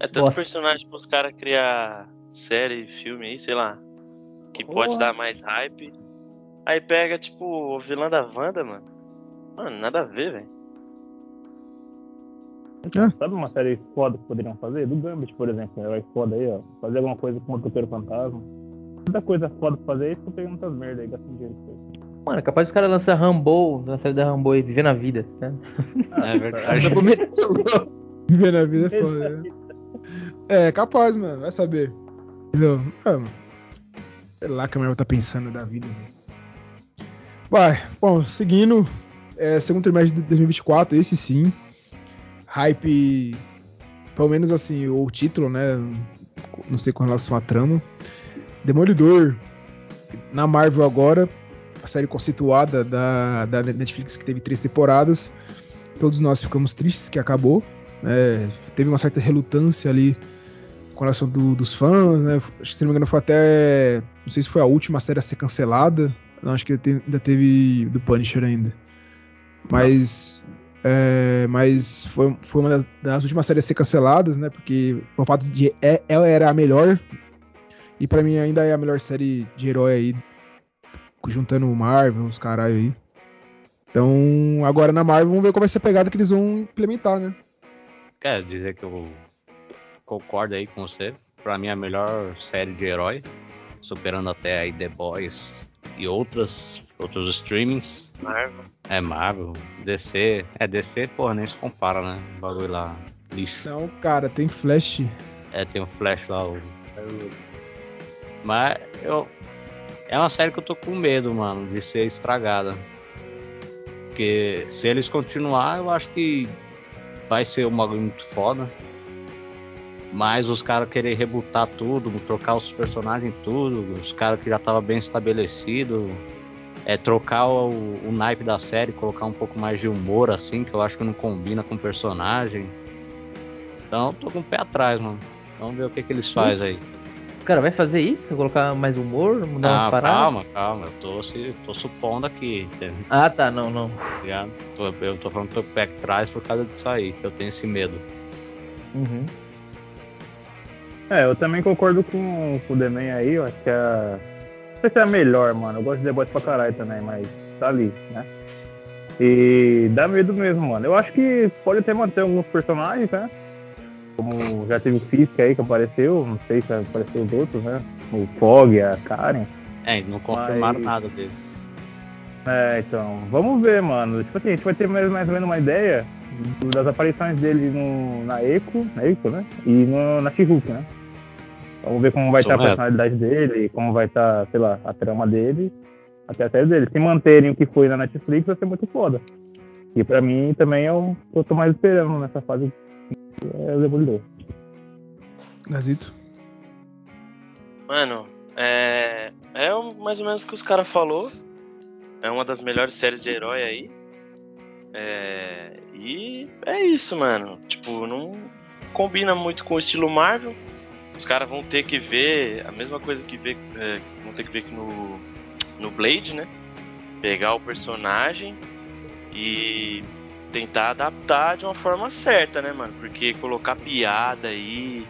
É tanto personagem pros caras criar série, filme aí, sei lá. Que pode Porra. dar mais hype. Aí pega, tipo, o vilão da Wanda, mano. Mano, nada a ver, velho. Então, É. sabe uma série foda que poderiam fazer? Do Gambit, por exemplo, um herói foda aí, ó. Fazer alguma coisa com o Motoqueiro Fantasma. Muita coisa foda pra fazer, e ficam pegando essas merda aí, gastando dinheiro com isso. Mano, é capaz dos caras lançar Rambo, na série da Rambo e viver na vida, né? É verdade. Viver na vida é foda, né? É, capaz, mano. Vai saber. Entendeu? Mano, sei lá o que a Marvel tá pensando da vida. velho. Vai, bom, seguindo. É, segundo trimestre de 2024, esse sim. Hype. Pelo menos assim, o título, né? Não sei com relação à trama. Demolidor. Na Marvel agora. A série conceituada da, da Netflix que teve três temporadas. Todos nós ficamos tristes que acabou. né? teve uma certa relutância ali com relação do- dos fãs, né? Se não me engano, foi até. Não sei se foi a última série a ser cancelada. Não, acho que ainda teve do Punisher ainda. Mas. é, mas foi, foi uma das, últimas séries a ser canceladas, né? Porque o fato de é- ela era a melhor. E pra mim ainda é a melhor série de herói aí. Juntando o Marvel, os caralho aí. Então, agora na Marvel, vamos ver qual vai ser a pegada que eles vão implementar, né? Quer dizer que eu concordo aí com você. Pra mim, a melhor série de herói, superando até aí The Boys e outras, outros streamings. Marvel. É Marvel, DC. É DC, porra, nem se compara, né? O bagulho lá, lixo. Não, cara, tem Flash. É, tem o Flash lá. O... Mas eu. É uma série que eu tô com medo, mano, de ser estragada. Porque se eles continuar, eu acho que vai ser um bagulho muito foda. Mas os caras querer rebutar tudo, trocar os personagens tudo, os caras que já tava bem estabelecido, é trocar o, o naipe da série, colocar um pouco mais de humor assim, que eu acho que não combina com o personagem. Então eu tô com o pé atrás, mano. Vamos ver o que, que eles fazem aí. Cara, vai fazer isso? Colocar mais humor? Mudar umas Ah, paradas? calma, calma. Eu tô, se, tô supondo aqui, entendeu? Ah, tá, não, não. Tá ligado? Tô- eu tô falando que tô com o pé atrás por causa disso aí, que eu tenho esse medo. Uhum. É, eu também concordo com, com o Demen aí, eu acho que a. Não sei se é a melhor, mano. Eu gosto de Boys pra caralho também, mas tá ali, né? E dá medo mesmo, mano. Eu acho que pode até manter alguns personagens, né? Como já teve o Fisk aí que apareceu, não sei se apareceu os outros, né? O Fog, a Karen. É, não confirmaram Mas... nada deles. É, então, vamos ver, mano. Tipo assim, a gente vai ter mais, mais ou menos uma ideia das aparições dele no, na Echo, na Echo, né? E no, na she né? Vamos ver como vai estar a personalidade dele, como vai estar, sei lá, a trama dele, até a série dele. Se manterem o que foi na Netflix, vai ser muito foda. E pra mim também é o que eu tô mais esperando nessa fase é o Demolidor. Gazito? Mano, é. É mais ou menos o que os caras falou. É uma das melhores séries de herói aí. É, e é isso, mano. Tipo, não combina muito com o estilo Marvel. Os caras vão ter que ver a mesma coisa que ver, é, vão ter que ver no, no Blade, né? Pegar o personagem e tentar adaptar de uma forma certa, né, mano? Porque colocar piada aí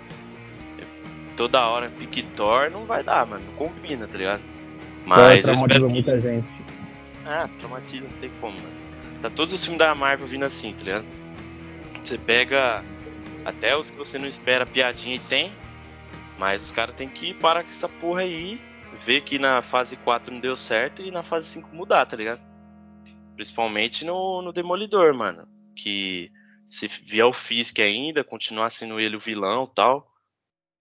toda hora Pictor não vai dar, mano. Não combina, tá ligado? Mas eu espero que... muita gente. Ah, traumatiza, não tem como, mano. Tá todos os filmes da Marvel vindo assim, tá ligado? Você pega até os que você não espera piadinha e tem, mas os caras tem que parar com essa porra aí, ver que na fase 4 não deu certo e na fase 5 mudar, tá ligado? Principalmente no, no Demolidor, mano. Que se vier o Fisk ainda, continuar sendo ele o vilão tal,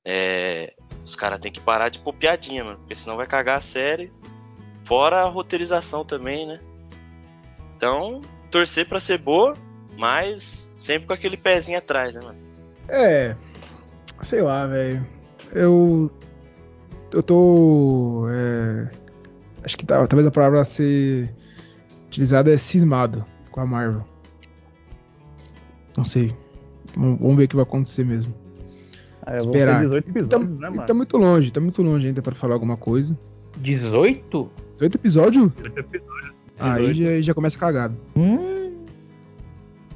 é, os caras tem que parar de pôr piadinha, mano, porque senão vai cagar a série. Fora a roteirização também, né? Então, torcer para ser boa, mas sempre com aquele pezinho atrás, né, mano? É. Sei lá, velho. Eu. Eu tô. É, acho que tá, talvez a palavra a ser utilizada é cismado com a Marvel. Não sei. Vamos ver o que vai acontecer mesmo. Ah, Esperar. 18 episódios, tá, né, mano? Tá muito longe, tá muito longe ainda para falar alguma coisa. 18? 18 episódios? 18 episódios. Aí já, já começa cagado. Hum.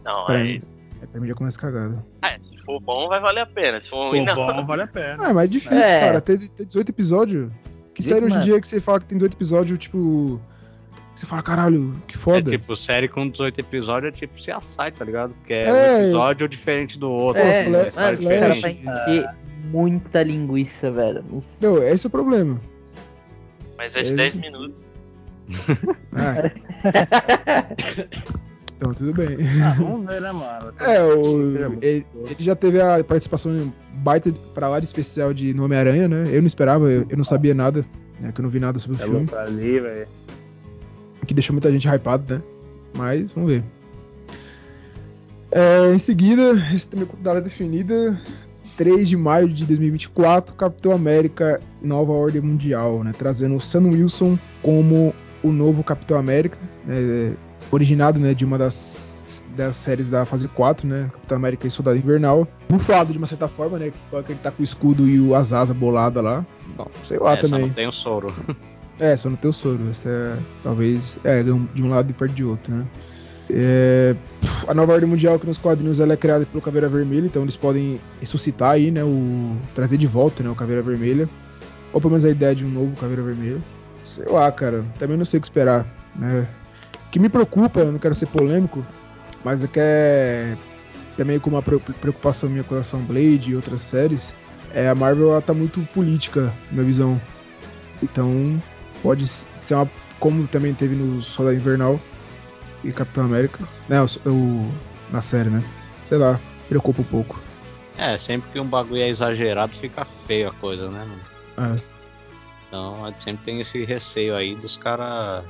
Não, pra aí. Mim, é, pra mim já começa cagado. É, se for bom, vai valer a pena. Se for ruim, não. bom, vale a pena. Ah, mas é difícil, é. cara, ter, ter 18 episódios. Que série hoje em dia que você fala que tem 18 episódios, tipo. Você fala, caralho, que foda. É tipo, série com 18 episódios é tipo se assai, tá ligado? Porque é, é um episódio diferente do outro. É, assim, Flash, Flash, Flash. muita linguiça, velho. Isso. Não, esse é o problema. Mas é de é 10 minutos. Ah. então, tudo bem. Ah, vamos ver, né, mano? É, o, ele, ele, já teve a participação baita pra lá de especial de Homem-Aranha, né? Eu não esperava, eu, eu não sabia nada, né? Que eu não vi nada sobre o é filme. Ali, velho. Que deixou muita gente hypada, né? Mas, vamos ver. É, em seguida, esse também com data definida, 3 de maio de 2024, Capitão América Nova Ordem Mundial, né? Trazendo o Sam Wilson como o novo Capitão América, né, originado né, de uma das, das séries da fase 4, né? Capitão América e Soldado Invernal. Bufado de uma certa forma, né? Porque ele tá com o escudo e o Azaza bolada lá. Bom, sei lá é, também. Só não tem o soro. É, só não tem o soro. Esse é, talvez, é, de um lado e perto de outro, né? É, a nova ordem mundial que nos quadrinhos ela é criada pelo Caveira Vermelha, então eles podem ressuscitar aí, né? O, trazer de volta né, o Caveira Vermelha. Ou pelo menos a ideia de um novo Caveira Vermelha sei lá, cara, também não sei o que esperar, né? O que me preocupa, eu não quero ser polêmico, mas é que é também com uma preocupação minha com relação Blade e outras séries, é a Marvel ela tá muito política, na minha visão. Então, pode ser uma como também teve no Soldado Invernal e Capitão América, né, o, o, na série, né? Sei lá, preocupa um pouco. É, sempre que um bagulho é exagerado fica feio a coisa, né? É. Então a gente sempre tem esse receio aí dos caras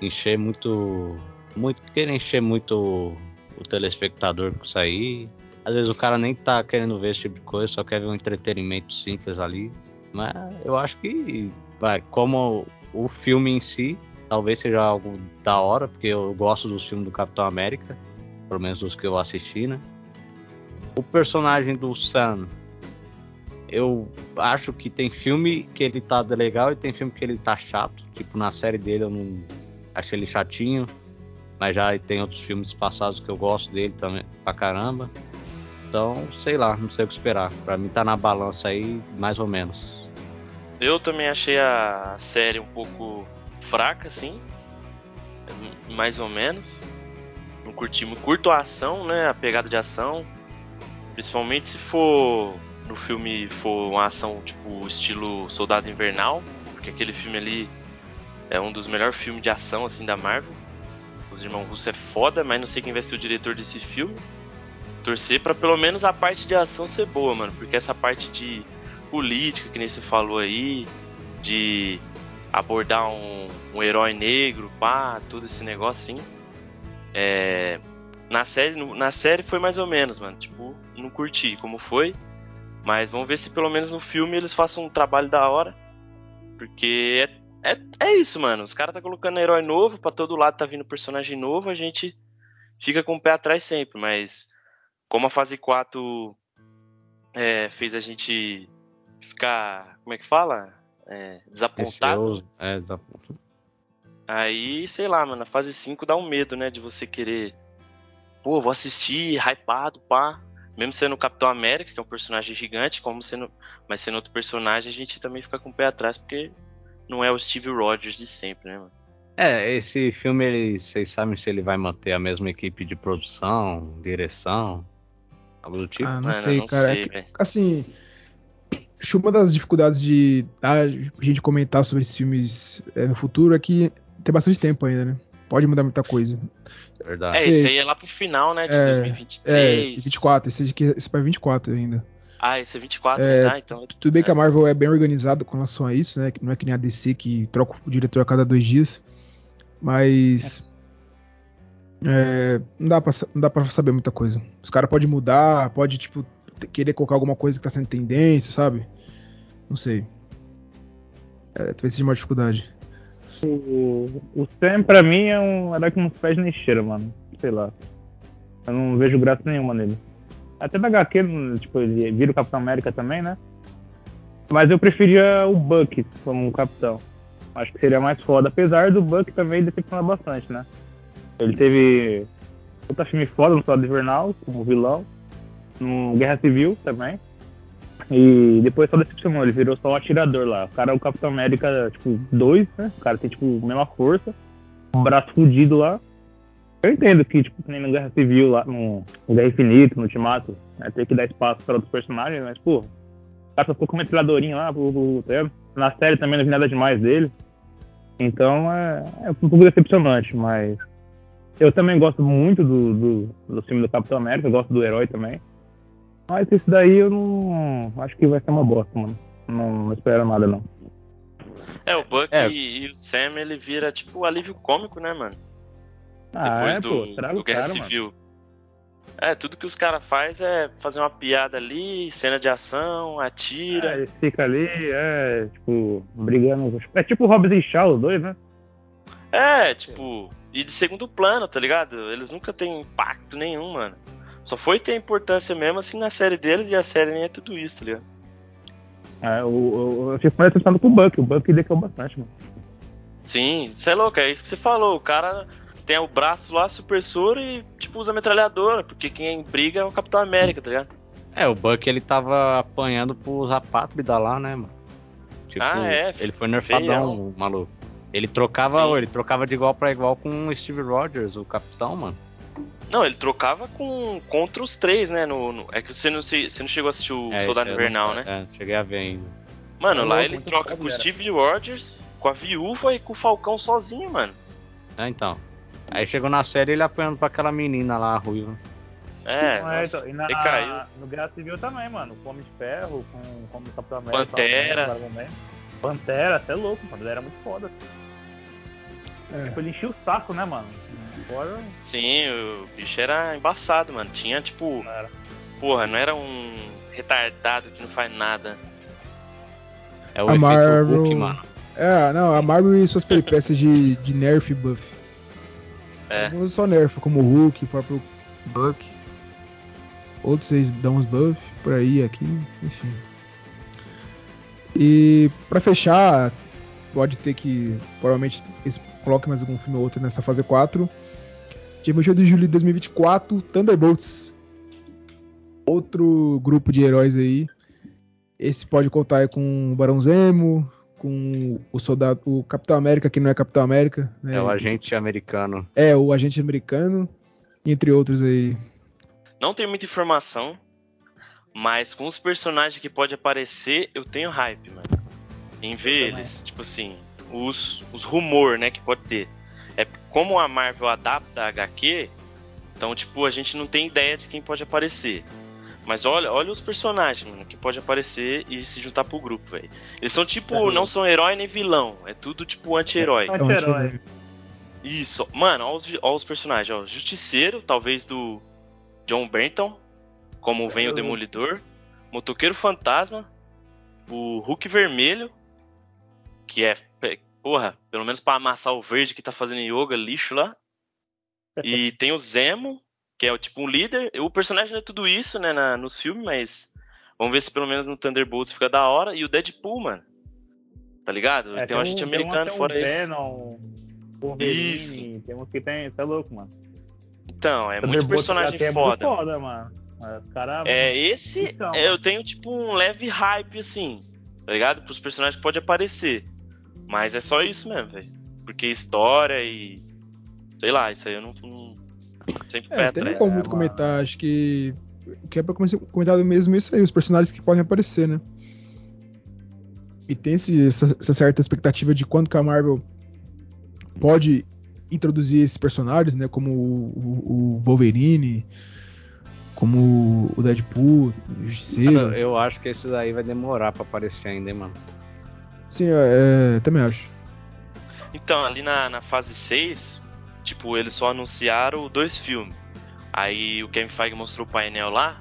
encher muito. muito querer encher muito o telespectador com isso aí. Às vezes o cara nem tá querendo ver esse tipo de coisa, só quer ver um entretenimento simples ali. Mas eu acho que vai, como o filme em si, talvez seja algo da hora, porque eu gosto dos filmes do Capitão América, pelo menos dos que eu assisti, né? O personagem do Sam eu acho que tem filme que ele tá legal e tem filme que ele tá chato. Tipo, na série dele eu não achei ele chatinho. Mas já tem outros filmes passados que eu gosto dele também pra caramba. Então, sei lá, não sei o que esperar. Pra mim tá na balança aí, mais ou menos. Eu também achei a série um pouco fraca, assim. Mais ou menos. não curti muito. Curto a ação, né? A pegada de ação. Principalmente se for no filme for uma ação tipo estilo Soldado Invernal, porque aquele filme ali é um dos melhores filmes de ação assim da Marvel. Os Irmãos Russo é foda, mas não sei quem vai ser o diretor desse filme. Torcer para pelo menos a parte de ação ser boa, mano, porque essa parte de política, que nem você falou aí, de abordar um, um herói negro, pá, todo esse negócio assim. É, na série, na série foi mais ou menos, mano. Tipo, não curti como foi. Mas vamos ver se pelo menos no filme eles façam um trabalho da hora. Porque é, é, é isso, mano. Os caras tá colocando herói novo, pra todo lado tá vindo personagem novo, a gente fica com o pé atrás sempre. Mas como a fase 4 é, fez a gente ficar. Como é que fala? É, desapontado. É, desapontado. Aí, sei lá, mano, a fase 5 dá um medo, né? De você querer. Pô, vou assistir, hypado, pá. Mesmo sendo o Capitão América, que é um personagem gigante, como sendo. Mas sendo outro personagem, a gente também fica com o pé atrás, porque não é o Steve Rogers de sempre, né, mano? É, esse filme, ele, vocês sabem se ele vai manter a mesma equipe de produção, direção, algo do tipo? Ah, não Mano, sei, não cara. sei, É que, assim, uma das dificuldades de a gente comentar sobre esses filmes é, no futuro é que tem bastante tempo ainda, né? Pode mudar muita coisa. Verdade. É, esse aí é lá pro final, né? De É, 2023. É, 24, esse aqui esse é pra 24 ainda. Ah, esse é 24, É, né? Ah, então. Tudo bem que é. a Marvel é bem organizada com relação a isso, né? Que não é que nem a DC que troca o diretor a cada dois dias. Mas. é, não, dá pra, não dá pra saber muita coisa. Os caras podem mudar, pode, tipo, querer colocar alguma coisa que tá sendo tendência, sabe? Não sei. É, talvez seja uma dificuldade. O, o Sam, pra mim, é um herói que não se pede nem cheira, mano. Sei lá. Eu não vejo graça nenhuma nele. Até da HQ, tipo, ele vira o Capitão América também, né? Mas eu preferia o Buck como capitão. Acho que seria mais foda. Apesar do Buck também decepcionar bastante, né? Ele teve outra filme foda no Soldado Invernal, como vilão. No Guerra Civil também. E depois só decepcionou, ele virou só um atirador lá. O cara é o Capitão América, tipo, 2, né? O cara tem, tipo, a mesma força. Um braço fudido lá. Eu entendo que, tipo, que nem no Guerra Civil lá, no, Guerra Infinito, no Ultimato, né, tem que dar espaço para outros personagens, mas, pô, o cara só ficou com uma metralhadorinha lá, pro, na série também não vi nada demais dele. Então é, é um pouco decepcionante, mas eu também gosto muito do, do, do filme do Capitão América, gosto do herói também. Mas esse daí eu não. Acho que vai ser uma bosta, mano. Não, não espero nada, não. É, o Buck É. e o Sam, ele vira tipo o alívio cômico, né, mano? Ah, Depois é, do, pô, do Guerra cara, mano. Civil. É, tudo que os caras faz é fazer uma piada ali, cena de ação, É, atira. ele fica ali, é, tipo, brigando. É tipo o Hobbs e Shaw, os dois, né? É, tipo, e de segundo plano, tá ligado? Eles nunca têm impacto nenhum, mano. Só foi ter importância mesmo assim na série deles e a série nem é tudo isso, tá ligado? É, o, o, eu fico mais decepcionado com o Buck, o Buck decaiu bastante, mano. Sim, você é louco, é isso que você falou. O cara tem o braço lá, supressor e, tipo, usa metralhadora, porque quem briga é o Capitão América, tá ligado? É, o Buck ele tava apanhando pros apátridas lá, né, mano? Tipo, Ah, é, ele foi nerfadão, maluco. Ele trocava, Sim. ele trocava de igual pra igual com o Steve Rogers, o capitão, mano. Não, ele trocava com contra os três, né? No, no- é que você não, se- você não chegou a assistir o É, Soldado Invernal, não- né? É, cheguei a ver ainda. Mano, É lá ele troca com o. Steve Rogers, com a viúva e com o Falcão sozinho, mano. É, então. Aí chegou na série ele apanhando pra aquela menina lá, a ruiva. É, Não, é, nossa, então, e na, decaiu. no Guerra Civil também, mano. Com Homem de Ferro, com, com o Capitão América. Pantera. também, também. Pantera, até louco, mano. Ele era muito foda. É. Tipo, ele enchia o saco, né, mano? Agora Sim, o bicho era embaçado, mano. Tinha, tipo, porra, não era um retardado que não faz nada. É o A Marvel- Hulk, mano. É, não, a Marvel e suas peripécias de, de nerf e buff. É. Alguns só nerf, como o Hulk, o próprio Buck. Outros eles dão uns buff por aí, aqui, enfim. E pra fechar, pode ter que. Provavelmente eles coloquem mais algum filme ou outro nessa fase 4. Dia 28 de julho de 2024, Thunderbolts. Outro grupo de heróis aí. Esse pode contar aí com o Barão Zemo, com o soldado, o Capitão América, que não é Capitão América. Né? É o agente americano. É, o agente americano. entre outros aí. Não tem muita informação, mas com os personagens que pode aparecer, eu tenho hype, mano. Em ver eles, tipo assim, os, os rumor, né, que pode ter. É como a Marvel adapta a HQ, então, tipo, a gente não tem ideia de quem pode aparecer. Mas olha, olha os personagens, mano, que pode aparecer e se juntar pro grupo, velho. Eles são tipo, não são herói nem vilão. É tudo tipo anti-herói. É anti-herói. Isso, mano, olha os, olha os personagens, ó. Justiceiro, talvez do John Benton, como vem o Demolidor. Motoqueiro Fantasma. O Hulk Vermelho, que é, porra, pelo menos para amassar o verde que tá fazendo yoga, lixo lá. E tem o Zemo, que é o tipo um líder. O personagem não é tudo isso, né, na, nos filmes, mas vamos ver se pelo menos no Thunderbolts fica da hora. E o Deadpool, mano. Tá ligado? É, tem um agente tem americano um, fora tem um isso. Venom, Wolverine, Isso. tem uns que tem, é louco, mano. Então, é muito personagem até é foda. muito foda, mano. Os caras. É, esse Então, é, eu tenho tipo um leve hype assim, tá ligado? Pros personagens que pode aparecer. Mas é só isso mesmo, velho. Porque história e. Sei lá, isso aí eu não. não sempre É, tem nem atrás. como É, muito mano. comentar. Acho que o que é pra começar- comentar mesmo é isso aí, os personagens que podem aparecer, né? E tem esse- essa, essa certa expectativa de quando que a Marvel pode introduzir esses personagens, né? Como o, o- o Wolverine, como o Deadpool, o Justiceiro. Cara, eu acho que esse daí vai demorar pra aparecer ainda, hein, mano. Sim, é, também acho. Então, ali na, na fase 6, tipo, eles só anunciaram dois filmes. Aí o Kevin Feige mostrou o painel lá,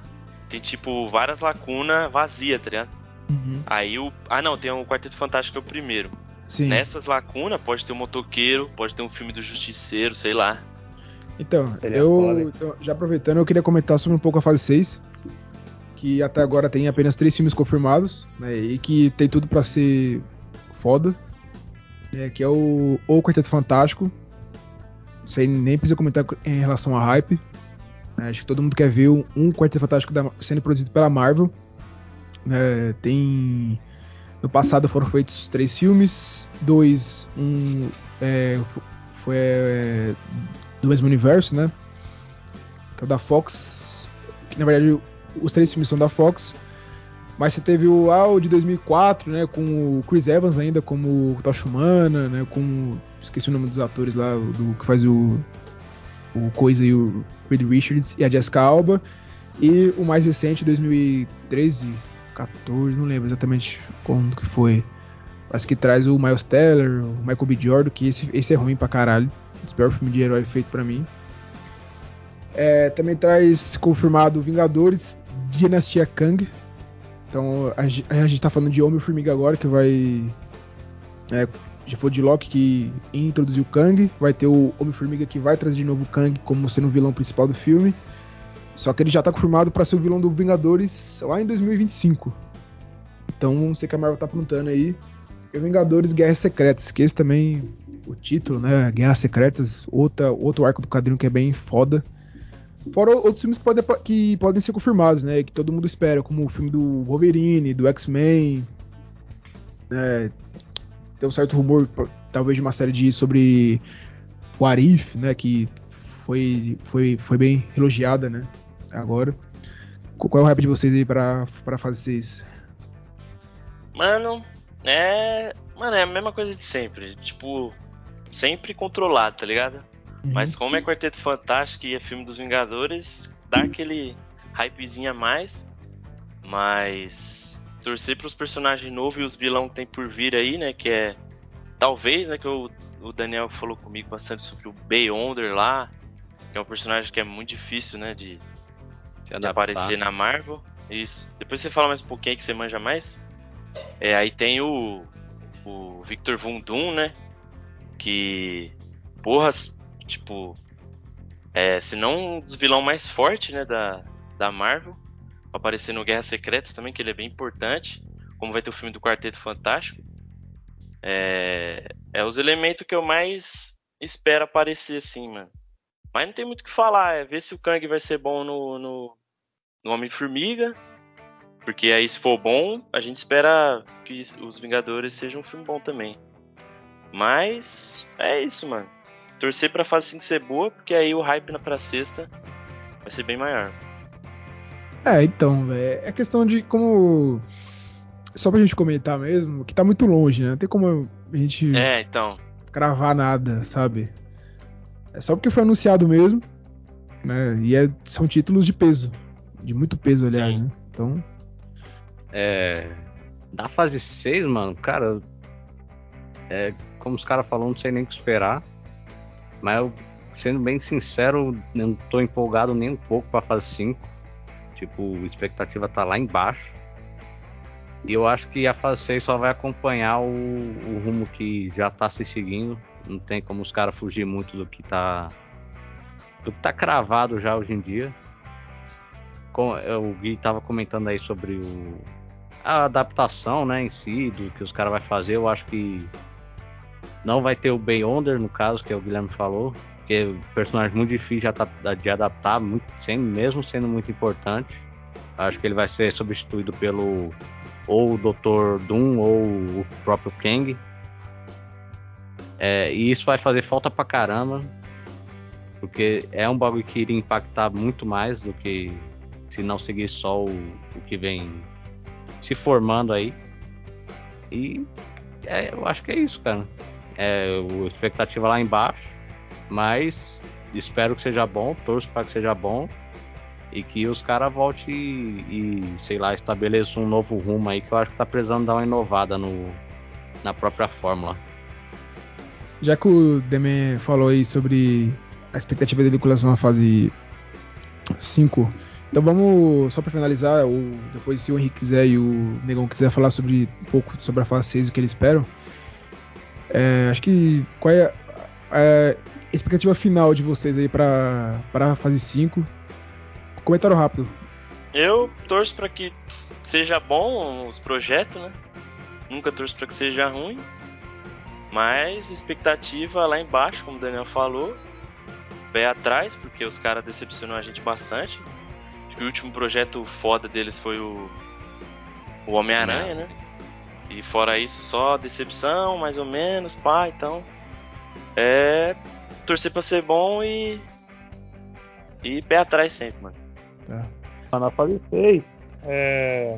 tem tipo várias lacunas vazias, tá ligado? Uhum. Aí o. Ah não, tem o Quarteto Fantástico que é o primeiro. Sim. Nessas lacunas pode ter um motoqueiro, pode ter um filme do Justiceiro, sei lá. Então, Seria eu então, já aproveitando, eu queria comentar sobre um pouco a fase 6, que até agora tem apenas três filmes confirmados, né, e que tem tudo pra ser foda, né, que é o O Quarteto Fantástico. Isso aí nem precisa comentar em relação a hype. né, acho que todo mundo quer ver um, um Quarteto Fantástico da- sendo produzido pela Marvel. né, tem no passado foram feitos três filmes, dois, um é, fo- foi é, do mesmo universo, né? Que é o da Fox. Que na verdade os três filmes são da Fox. Mas você teve o ah, de 2004, né? Com o Chris Evans ainda como o Tocha Humana, né? Com. Esqueci o nome dos atores lá, do que faz o. O Coisa e o Reed Richards e a Jessica Alba. E o mais recente, 2013, 14, não lembro exatamente quando que foi. Mas que traz o Miles Teller, o Michael B. Jordan, que esse, esse é ruim pra caralho. Esse pior filme de herói feito pra mim. É, também traz confirmado Vingadores, Dinastia Kang. Então a, a gente tá falando de Homem-Formiga agora, que vai. É, já foi de Loki que introduziu o Kang. Vai ter o Homem-Formiga que vai trazer de novo o Kang como sendo o vilão principal do filme. Só que ele já tá confirmado pra ser o vilão do Vingadores lá em 2025. Então ver que a Marvel tá aprontando aí. E Vingadores Guerras Secretas, que esse também, o título, né? Guerras Secretas, outra, outro arco do quadrinho que é bem foda. Fora outros filmes que, podem que podem ser confirmados, né? Que todo mundo espera, como o filme do Wolverine, do X-Men. né, tem um certo rumor, talvez, de uma série de sobre o Arif, né? Que foi, foi, foi bem elogiada, né? Agora. Qu- Qual é o hype de vocês aí pra, pra fase 6? Mano, é. Mano, é a mesma coisa de sempre. Tipo, sempre controlado, tá ligado? Mas como é Quarteto Fantástico e é filme dos Vingadores, dá aquele hypezinho a mais. Mas torcer pros personagens novos e os vilão que tem por vir aí, né? Que é. Talvez, né? Que o, o Daniel falou comigo bastante sobre o Beyonder lá. Que é um personagem que é muito difícil, né? De, de aparecer na Marvel. Isso. Depois você fala mais um pouquinho aí que você manja mais. É, aí tem o, o Victor Von Doom, né? Que, porra, tipo, é, se não um dos vilão mais fortes, né, da, da Marvel. Aparecer no Guerra Secretas também, que ele é bem importante. Como vai ter o filme do Quarteto Fantástico. É, é os elementos que eu mais espero aparecer, assim, mano. Mas não tem muito o que falar, é ver se o Kang vai ser bom no, no, no Homem-Formiga. Porque aí, se for bom, a gente espera que os Vingadores sejam um filme bom também. Mas é isso, mano. Torcer pra fase 5 ser boa, porque aí o hype na pra sexta vai ser bem maior. É, então, velho. É questão de como. Só pra gente comentar mesmo, que tá muito longe, né? Não tem como a gente É, então. cravar nada, sabe? É só porque foi anunciado mesmo, né? E é- são títulos de peso. De muito peso, aliás, Sim. né? Então. É, da fase 6, mano, cara, é, como os caras falaram, não sei nem o que esperar. Mas eu, sendo bem sincero, não tô empolgado nem um pouco pra fase 5. Tipo, a expectativa tá lá embaixo. E eu acho que a fase 6 só vai acompanhar o, o rumo que já tá se seguindo. Não tem como os caras fugir muito do que tá. do que tá cravado já hoje em dia. Com- o Gui tava comentando aí sobre o, a adaptação, né, em si, do que os caras vão fazer, eu acho que não vai ter o Beyonder, no caso, que é o Guilherme falou, que é um personagem muito difícil de, adap- de adaptar, muito, sem, mesmo sendo muito importante. Acho que ele vai ser substituído pelo ou o Dr. Doom ou o próprio Kang. É, e isso vai fazer falta pra caramba, porque é um bagulho que iria impactar muito mais do que se não seguir só o, o que vem se formando aí. E é, eu acho que é isso, cara. É, o expectativa lá embaixo, mas espero que seja bom, torço para que seja bom e que os caras voltem e, e, sei lá, estabeleçam um novo rumo aí que eu acho que tá precisando dar uma inovada no, na própria fórmula. Já que o Demen falou aí sobre a expectativa dele com relação à fase 5, então vamos, só pra finalizar, ou depois se o Henrique quiser e o Negão quiser falar sobre um pouco sobre a fase 6 e o que eles esperam. É, acho que qual é a, a expectativa final de vocês aí pra, pra fase 5? Comentário rápido. Eu torço pra que seja bom os projetos, né? Nunca torço pra que seja ruim. Mas expectativa lá embaixo, como o Daniel falou. Pé atrás, porque os caras decepcionam a gente bastante. Acho que o último projeto foda deles foi o, o Homem-Aranha, né? E fora isso, só decepção, mais ou menos, pá, então. É. Torcer pra ser bom e. E pé atrás sempre, mano. Tá. Na fase 6, é...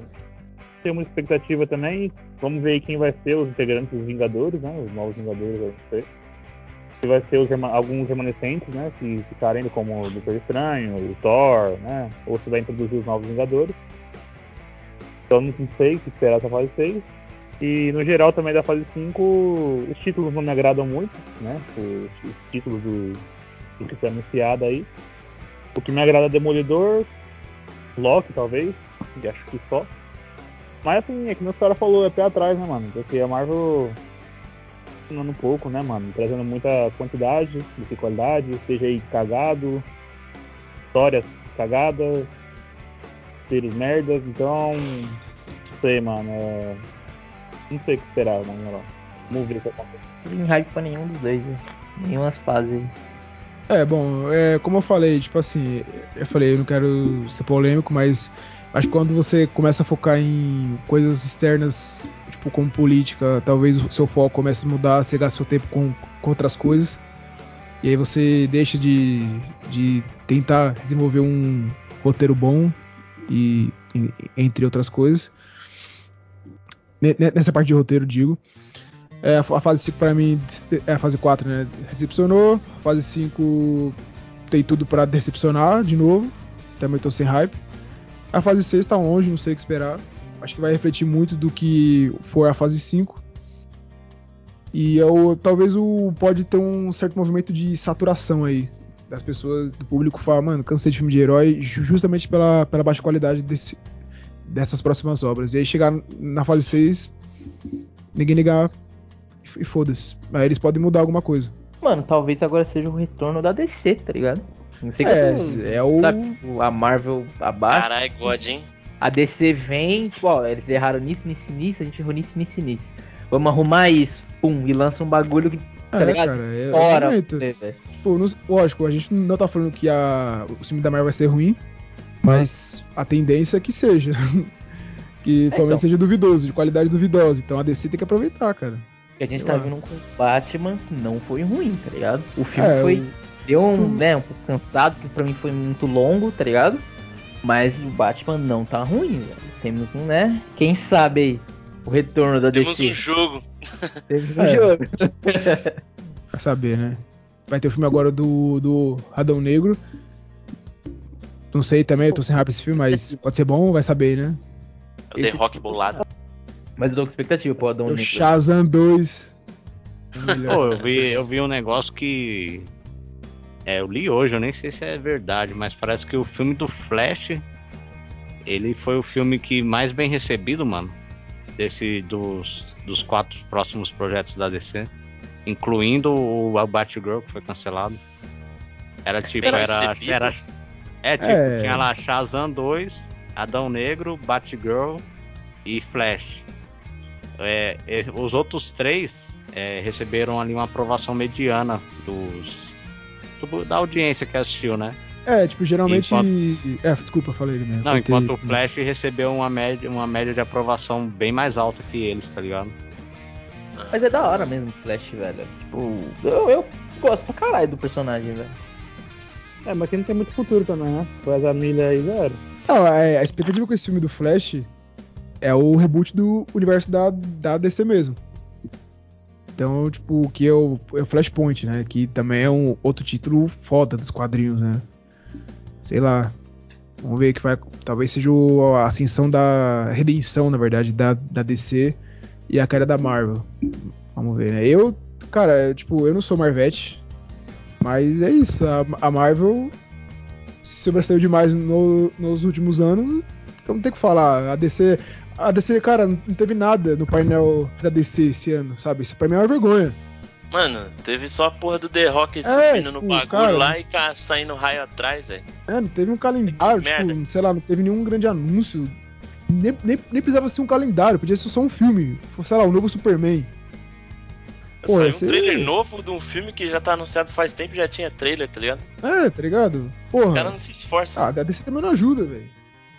tem uma expectativa também. Vamos ver quem vai ser os integrantes dos Vingadores, né? Os novos Vingadores vai ser. Se vai ser os rema- alguns remanescentes, né? Que ficarem ainda como o Doutor Estranho, o Thor, né? Ou se vai introduzir os novos Vingadores. Então não sei o que esperar essa fase 6. E no geral também da fase 5, os títulos não me agradam muito, né? Os, os títulos do, do que foi anunciado aí. O que me agrada é Demolidor, Loki talvez, e acho que só. Mas assim, é que meus caras falou, é pé atrás, né, mano? Porque a Marvel ensinando um pouco, né, mano? Trazendo muita quantidade que qualidade, seja aí cagado, histórias cagadas, seres merdas, então. Não sei, mano. é, Não sei o que esperar, mano. na moral. Vamos ver o que acontece. Não tem hype pra nenhum dos dois, né? Nenhuma fase. É, bom, é, como eu falei, tipo assim, eu falei, eu não quero ser polêmico, mas acho que quando você começa a focar em coisas externas, tipo como política, talvez o seu foco comece a mudar, você gasta seu tempo com, com outras coisas, e aí você deixa de, de tentar desenvolver um roteiro bom, e- entre outras coisas. Ne- ne- Nessa parte de roteiro, digo. É, a fa- a fase 5 pra mim é a fase 4, né? Decepcionou. A fase 5 tem tudo pra decepcionar de novo. Também tô sem hype. A fase 6 tá longe, não sei o que esperar. Acho que vai refletir muito do que for a fase 5. E eu, talvez o pode ter um certo movimento de saturação aí. Das pessoas, do público falar, mano, cansei de filme de herói, ju- justamente pela, pela baixa qualidade desse, dessas próximas obras. E aí chegar na fase 6, ninguém ligar e foda-se. Aí eles podem mudar alguma coisa. Mano, talvez agora seja o retorno da DC, tá ligado? Não sei que É, tô- é o. sabe, o- a Marvel abaixo, Caralho, God, hein? a DC vem, tipo, ó, eles erraram nisso, nisso, nisso, a gente errou nisso, nisso, nisso. Vamos arrumar isso, pum, e lança um bagulho que, tá É, ligado? cara, é- Estoura, é né, velho? Tipo, nos- lógico, a gente não tá falando que a, o filme da Marvel vai ser ruim, mas a tendência é que seja. que pelo menos então. seja duvidoso, de qualidade duvidosa. Então a DC tem que aproveitar, cara. que a gente tá Ah. vendo com o Batman não foi ruim, tá ligado? O filme É, foi. Deu um, filme- né, um pouco cansado, porque pra mim foi muito longo, tá ligado? Mas o Batman não tá ruim, velho. Temos um, né? Quem sabe aí, o retorno da Temos DC. um jogo. Temos um É. jogo. Pra saber, né? Vai ter o filme agora do, do Radão Negro. Não sei também, eu tô sem rap esse filme, mas pode ser bom, vai saber, né? É o The Esse- Rock bolado. Mas eu tô com expectativa pro O Negro. Shazam 2. Pô, eu vi, eu vi um negócio que. É, eu li hoje, eu nem sei se é verdade, mas parece que o filme do Flash. Ele foi o filme que mais bem recebido, mano. Desse, dos, dos quatro próximos projetos da DC. Incluindo o, o Batgirl, que foi cancelado. Era tipo, Bem era, recebido? era. É, tipo, É. tinha lá Shazam 2, Adão Negro, Batgirl e Flash. É, é, os outros três é, receberam ali uma aprovação mediana dos do- da audiência que assistiu, né? É, tipo, geralmente. Enquanto- É, desculpa, falei ele mesmo. Não, Foi enquanto ter- o Flash recebeu uma média, uma média de aprovação bem mais alta que eles, tá ligado? Mas é da hora mesmo o Flash, velho. Tipo, eu, eu gosto pra caralho do personagem, velho. É, mas que não tem muito futuro também, né? Com essa milha aí, zero. Não, é, a expectativa com esse filme do Flash é o reboot do universo da, da DC mesmo. Então, tipo, que é o, é o Flashpoint, né? Que também é um outro título foda dos quadrinhos, né? Sei lá. Vamos ver que vai. Talvez seja o- a ascensão da redenção, na verdade, da, da DC e a cara da Marvel. Vamos ver, né? Eu, cara, tipo, eu não sou Marvete, mas é isso. A, Marvel se sobressaiu demais no- nos últimos anos. Então não tem o que falar. A DC. A DC, cara, não teve nada no painel da DC esse ano, sabe? Isso pra mim é uma vergonha. Mano, teve só a porra do The Rock É, subindo no tipo, bagulho cara, lá e saindo raio atrás, velho. É, não teve um calendário, Que tipo, merda. sei lá, não teve nenhum grande anúncio. Nem, nem, nem precisava ser um calendário, podia ser só um filme. Sei lá, o novo Superman. Pô, Saiu um esse- trailer novo de um filme que já tá anunciado faz tempo e já tinha trailer, tá ligado? É, tá ligado? O Porra. cara não se esforça. Ah, a DC também não ajuda, velho.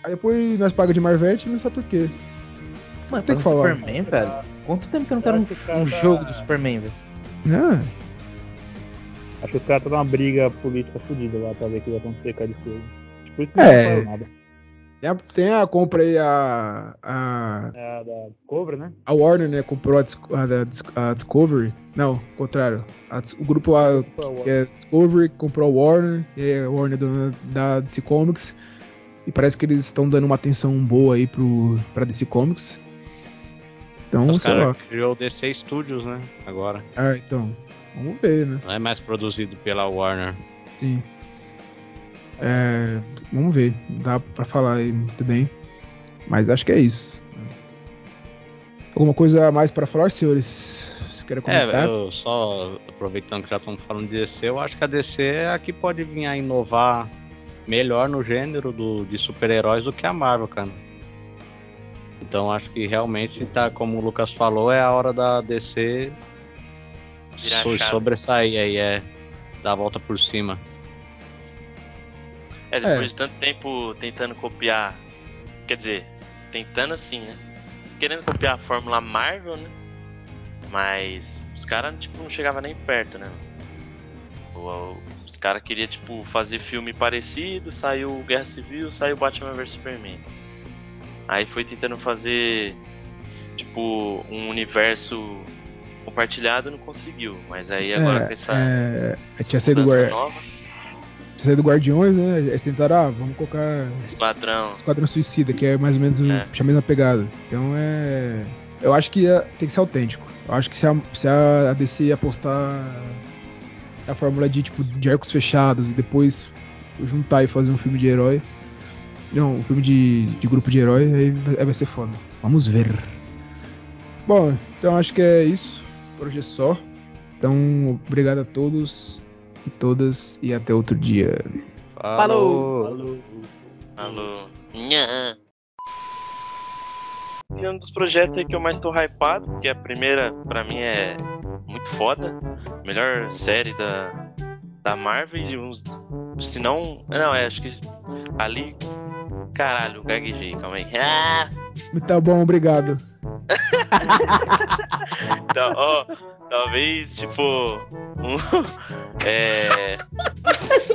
Aí depois nós paga de Marvete e não sabe por quê. Mano, Tem que falar. Superman, velho. Quanto tempo que eu não quero um, o um tá- jogo do Superman, velho? É. Acho que os caras estão numa briga política fodida lá pra ver o que vai acontecer com a DC. Tipo, isso É. não faz nada. Tem a, tem a compra aí, a, a, É a da Cobra, né? a Warner, né, comprou a, a a Discovery. Não, o contrário. A o grupo lá, que é Discovery, comprou a Warner, e a Warner é dona da DC Comics. E parece que eles estão dando uma atenção boa aí pro, pra DC Comics. Então, Os sei lá. caras criou o DC Studios, né? Agora. Ah, então. Vamos ver, né? Não é mais produzido pela Warner. Sim. É, vamos ver. Dá pra falar aí muito bem. Mas acho que é isso. Alguma coisa a mais pra falar, senhores? Você quer comentar? É, eu só aproveitando que já estamos falando de DC, eu acho que a DC é a que pode vir a inovar melhor no gênero do, de super-heróis do que a Marvel, cara. Então acho que realmente tá, como o Lucas falou, é a hora da DC so- sobressair aí, é dar a volta por cima. É, depois É. de tanto tempo tentando copiar. Quer dizer, tentando assim, né? Querendo copiar a fórmula Marvel, né? Mas os caras tipo, não chegavam nem perto, né? Os caras queriam, tipo, fazer filme parecido, saiu Guerra Civil, saiu Batman vs Superman. Aí foi tentando fazer, tipo, um universo compartilhado, não conseguiu. Mas aí agora com essa, é, tinha saído, mudança Tinha saído Guardiões, né? Eles tentaram, ah, vamos colocar Esquadrão. Esquadrão Suicida, que é mais ou menos É. a mesma pegada. Então é. Eu acho que é- tem que ser autêntico. Eu acho que se a, se a DC apostar a fórmula de tipo de arcos fechados e depois juntar e fazer um filme de herói. Não, um filme de, de grupo de herói, aí vai, aí vai ser foda. Vamos ver. Bom, então acho que é isso. Por hoje é só. Então, obrigado a todos e todas e até outro dia. Falou! Alô. Nhã. E um dos projetos aí que eu mais tô hypado, porque a primeira, pra mim, é muito foda. Melhor série da, da Marvel e uns. Se não. Não, é, acho que. Ali. Caralho, gaguejei, calma aí. Ah! Tá bom, obrigado. Então, ó, talvez, tipo, um. É.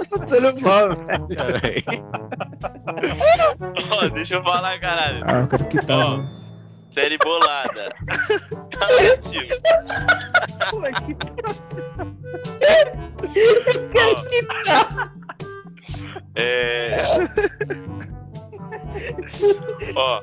Passando mal, velho. Ó, deixa eu falar, caralho. Ah, eu quero que tá. Ó. mano. Série bolada. Tá tio. Ó. É. Ó,